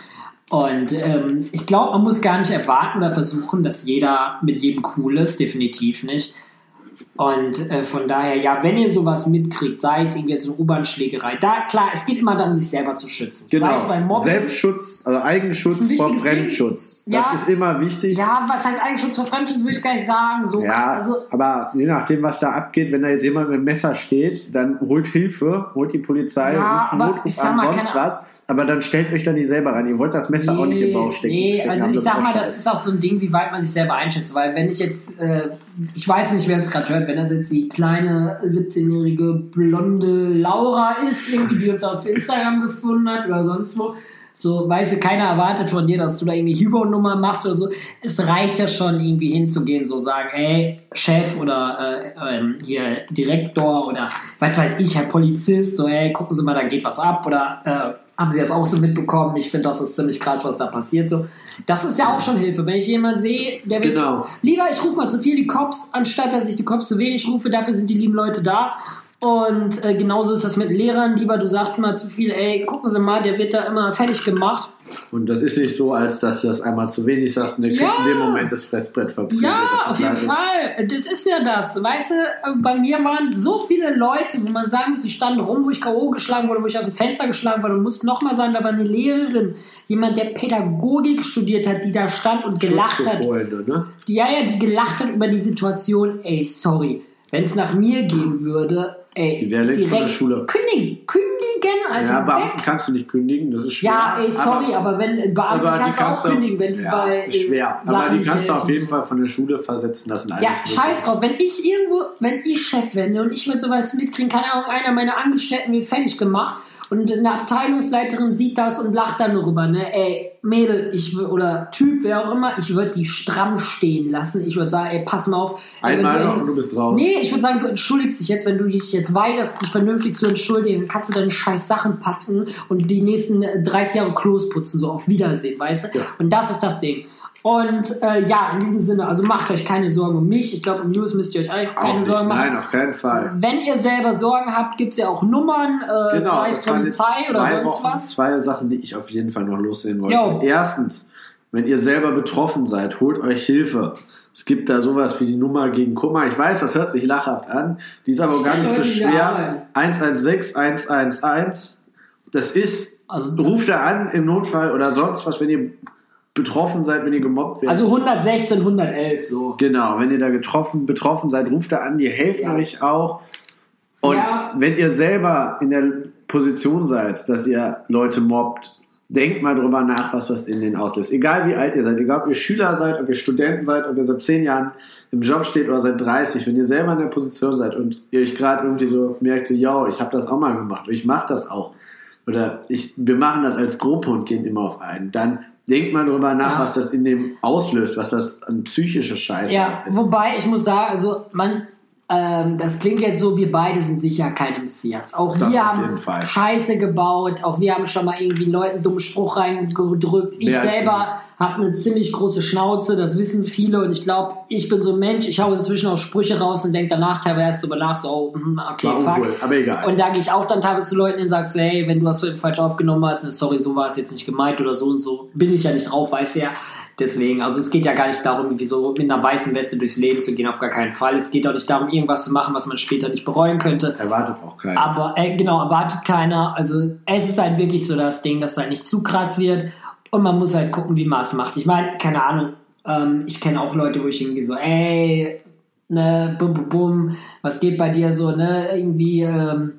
Und ähm, ich glaube, man muss gar nicht erwarten oder versuchen, dass jeder mit jedem cool ist. Definitiv nicht. Und äh, von daher, ja, wenn ihr sowas mitkriegt, sei es irgendwie jetzt eine U-Bahn-Schlägerei, da klar, es geht immer darum, sich selber zu schützen. Genau. Sei es beim Mobbing. Selbstschutz, also Eigenschutz vor Fremdschutz. Ja. Das ist immer wichtig. Ja, was heißt Eigenschutz vor Fremdschutz, würde ich gar nicht sagen. So, Ja, also, aber je nachdem, was da abgeht, wenn da jetzt jemand mit dem Messer steht, dann holt Hilfe, holt die Polizei, Ja, ruft einen Notruf an, sonst was. Aber dann stellt euch da nicht selber ran. Ihr wollt das Messer auch nicht im Bauch stecken. Nee, stecken also ich sag mal, das ist auch so ein Ding, wie weit man sich selber einschätzt, weil wenn ich jetzt, äh, ich weiß nicht, wer es gerade hört, wenn das jetzt die kleine 17-jährige blonde Laura ist, irgendwie, die uns auf Instagram gefunden hat oder sonst wo, so, weißt du, keiner erwartet von dir, dass du da irgendwie Hypo-Nummer machst oder so. Es reicht ja schon, irgendwie hinzugehen, so sagen, ey, Chef oder äh, ähm, hier Direktor oder was weiß ich, Herr Polizist, so, ey, gucken Sie mal, da geht was ab oder äh, haben Sie das auch so mitbekommen? Ich finde, das ist ziemlich krass, was da passiert. So, das ist ja auch schon Hilfe. Wenn ich jemanden sehe, der will, Genau. lieber ich rufe mal zu viel die Cops, anstatt dass ich die Cops zu wenig rufe, dafür sind die lieben Leute da. Und äh, genauso ist das mit Lehrern. Lieber du sagst mal zu viel, ey, gucken Sie mal, der wird da immer fertig gemacht. Und das ist nicht so, als dass du das einmal zu wenig sagst und der kriegt Ja. in dem Moment das Fressbrett verprügelt. Ja, auf jeden Fall. Das ist ja das. Weißt du, äh, bei mir waren so viele Leute, wo man sagen muss, die standen rum, wo ich K.O. geschlagen wurde, wo ich aus dem Fenster geschlagen wurde. Und muss nochmal sagen, da war eine Lehrerin, jemand, der Pädagogik studiert hat, die da stand und gelacht hat. Schutzbefohlene, ne? Die, ja, ja, die gelacht hat über die Situation. Ey, sorry. Wenn es nach mir gehen würde, ey, Die wäre längst von der Schule. Kündigen, kündigen, Alter, Ja, weg. Beamten kannst du nicht kündigen, das ist schwer. Ja, ey, sorry, aber, wenn äh, Beamten aber die kannst du auch kannst du- kündigen, wenn die ja, bei ist schwer. Sachen aber die kannst du auf jeden Fall von der Schule versetzen lassen. Ja, scheiß drauf. Wenn ich irgendwo, wenn ich Chef werde und ich würde sowas mitkriegen, keine Ahnung, einer meiner Angestellten wird fertig gemacht und eine Abteilungsleiterin sieht das und lacht dann darüber, ne? Ey, Mädel, ich oder Typ, wer auch immer, ich würde die stramm stehen lassen. Ich würde sagen, ey, pass mal auf. Einmal du- noch und du bist raus. Nee, ich würde sagen, du entschuldigst dich jetzt, wenn du dich jetzt weigerst, dich vernünftig zu entschuldigen, dann kannst du deine scheiß Sachen packen und die nächsten äh, 30 Jahre Klos putzen, so auf Wiedersehen, weißt du? Ja. Und das ist das Ding. Und äh, ja, in diesem Sinne, also macht euch keine Sorgen um mich. Ich glaube, um News müsst ihr euch eigentlich Auch keine nicht. Sorgen machen. Nein, auf keinen Fall. Wenn ihr selber Sorgen habt, gibt es ja auch Nummern, äh, Genau, sei es Polizei oder sonst Wochen, was. Zwei Sachen, die ich auf jeden Fall noch loswerden wollte. Jo. Erstens, wenn ihr selber betroffen seid, holt euch Hilfe. Es gibt da sowas wie die Nummer gegen Kummer. Ich weiß, das hört sich lachhaft an. Die ist aber gar nicht so schwer. arbeiten. 116 111. Das ist, Also, ruft da an im Notfall oder sonst was, wenn ihr betroffen seid, wenn ihr gemobbt werdet. also 116, 111 so. Genau, wenn ihr da getroffen, betroffen seid, ruft da an, die helfen Ja. euch auch. Und Ja. wenn ihr selber in der Position seid, dass ihr Leute mobbt, denkt mal drüber nach, was das in den auslöst. Egal wie alt ihr seid, egal ob ihr Schüler seid, ob ihr Studenten seid, ob ihr seit 10 Jahren im Job steht oder seit 30, wenn ihr selber in der Position seid und ihr euch gerade irgendwie so merkt, so, yo, ich habe das auch mal gemacht, oder ich mache das auch, oder ich, wir machen das als Gruppe und gehen immer auf einen, dann denkt mal drüber nach, Ja. was das in dem auslöst, was das an psychische Scheiße Ja, ist. wobei ich muss sagen, also man, ähm, das klingt jetzt so, wir beide sind sicher keine Messias. Auch Das wir haben. Scheiße gebaut, auch wir haben schon mal irgendwie Leuten einen dummen Spruch reingedrückt. Ich als selber habe eine ziemlich große Schnauze, das wissen viele und ich glaube, ich bin so ein Mensch, ich hau inzwischen auch Sprüche raus und denke danach teilweise drüber nach, so, oh, hm, okay, War fuck. uncool, aber egal. Und da gehe ich auch dann teilweise zu Leuten und sage so, hey, wenn du das so falsch aufgenommen hast, ne, sorry, so war es jetzt nicht gemeint oder so und so, bin ich ja nicht drauf, weiß ja. Deswegen, also es geht ja gar nicht darum, wie so mit einer weißen Weste durchs Leben zu gehen, auf gar keinen Fall. Es geht auch nicht darum, irgendwas zu machen, was man später nicht bereuen könnte. Erwartet auch keiner. Aber äh, genau, erwartet keiner. Also es ist halt wirklich so das Ding, dass es halt nicht zu krass wird und man muss halt gucken, wie man es macht. Ich meine, keine Ahnung, ähm, ich kenne auch Leute, wo ich irgendwie so, ey, ne, bum, bum, bum, was geht bei dir so, ne, irgendwie, ähm,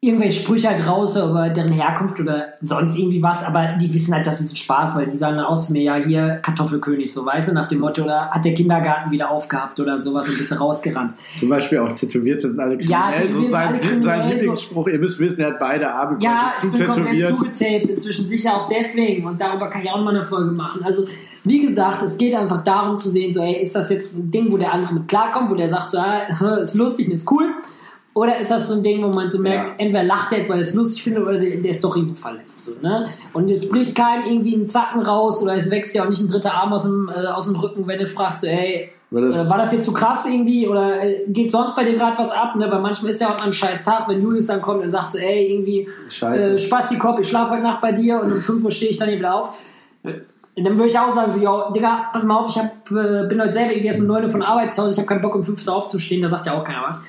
irgendwelche Sprüche halt raus über deren Herkunft oder sonst irgendwie was, aber die wissen halt, das ist ein Spaß, weil die sagen dann auch zu mir, ja, hier Kartoffelkönig, so weißt du, nach dem Motto, oder hat der Kindergarten wieder aufgehabt oder sowas und bist rausgerannt. Zum Beispiel auch Tätowierte sind alle kriminell. Ja, Tätowierte so sind sein, kriminell, sein so. Lieblingsspruch, ihr müsst wissen, er hat beide Arme Ja, ich bin komplett zugetaped, inzwischen sicher auch deswegen und darüber kann ich auch mal eine Folge machen. Also, wie gesagt, es geht einfach darum zu sehen, so, ey, ist das jetzt ein Ding, wo der andere mit klarkommt, wo der sagt, so, ah, ist lustig und ist cool? Oder ist das so ein Ding, wo man so merkt, Ja. entweder lacht er jetzt, weil er es lustig findet, oder der, der ist doch irgendwo verletzt. So, ne? Und es bricht keinem irgendwie ein Zacken raus oder es wächst ja auch nicht ein dritter Arm aus dem, äh, aus dem Rücken, wenn du fragst, so, ey, War das- äh, war das jetzt zu krass irgendwie oder äh, geht sonst bei dir gerade was ab? Ne? Weil manchmal ist ja auch ein scheiß Tag, wenn Julius dann kommt und sagt so, ey, irgendwie Scheiße. äh, Spaß die Kopf, ich schlafe heute Nacht bei dir und um 5 Uhr stehe ich dann hier wieder auf. Und dann würde ich auch sagen, so, yo, Digga, pass mal auf, ich hab, äh, bin heute selber irgendwie erst um 9 Uhr von Arbeit zu Hause, ich habe keinen Bock um 5 Uhr aufzustehen, da sagt ja auch keiner was.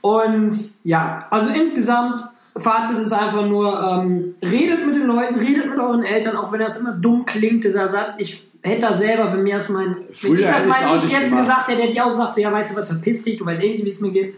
Und ja, also insgesamt, Fazit ist einfach nur, ähm, redet mit den Leuten, redet mit euren Eltern, auch wenn das immer dumm klingt, dieser Satz. Ich hätte da selber, wenn mir das mein, wenn Früher ich das mal auch nicht jetzt gemacht. gesagt hätte, hätte ich auch gesagt, so, ja, weißt du was, verpiss dich, du weißt eh nicht, wie es mir geht.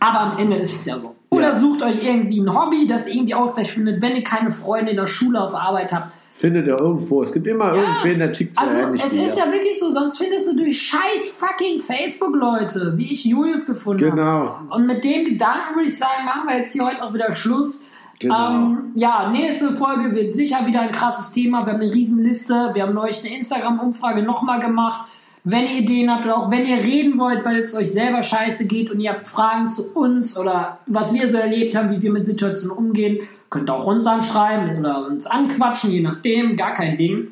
Aber am Ende ist es ja so. Oder Ja. sucht euch irgendwie ein Hobby, das irgendwie Ausgleich findet, wenn ihr keine Freunde in der Schule auf Arbeit habt. Findet ihr irgendwo. Es gibt immer irgendwen, der tickt so Also es ist ja wirklich so, sonst findest du durch scheiß fucking Facebook-Leute, wie ich Julius gefunden habe. Genau. Und mit dem Gedanken würde ich sagen, machen wir jetzt hier heute auch wieder Schluss. Genau. Ähm, ja, nächste Folge wird sicher wieder ein krasses Thema. Wir haben eine Riesenliste. Wir haben neulich eine Instagram-Umfrage nochmal gemacht. Wenn ihr Ideen habt oder auch wenn ihr reden wollt, weil es euch selber scheiße geht und ihr habt Fragen zu uns oder was wir so erlebt haben, wie wir mit Situationen umgehen, könnt ihr auch uns anschreiben oder uns anquatschen, je nachdem, gar kein Ding.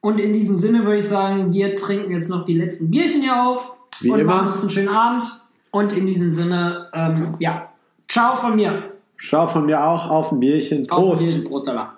Und in diesem Sinne würde ich sagen, wir trinken jetzt noch die letzten Bierchen hier auf Wie und immer. machen uns einen schönen Abend. Und in diesem Sinne, ähm, ja, ciao von mir. Schau von mir auch auf ein Bierchen. Auf ein Prost. Bierchen, Prost, Allah.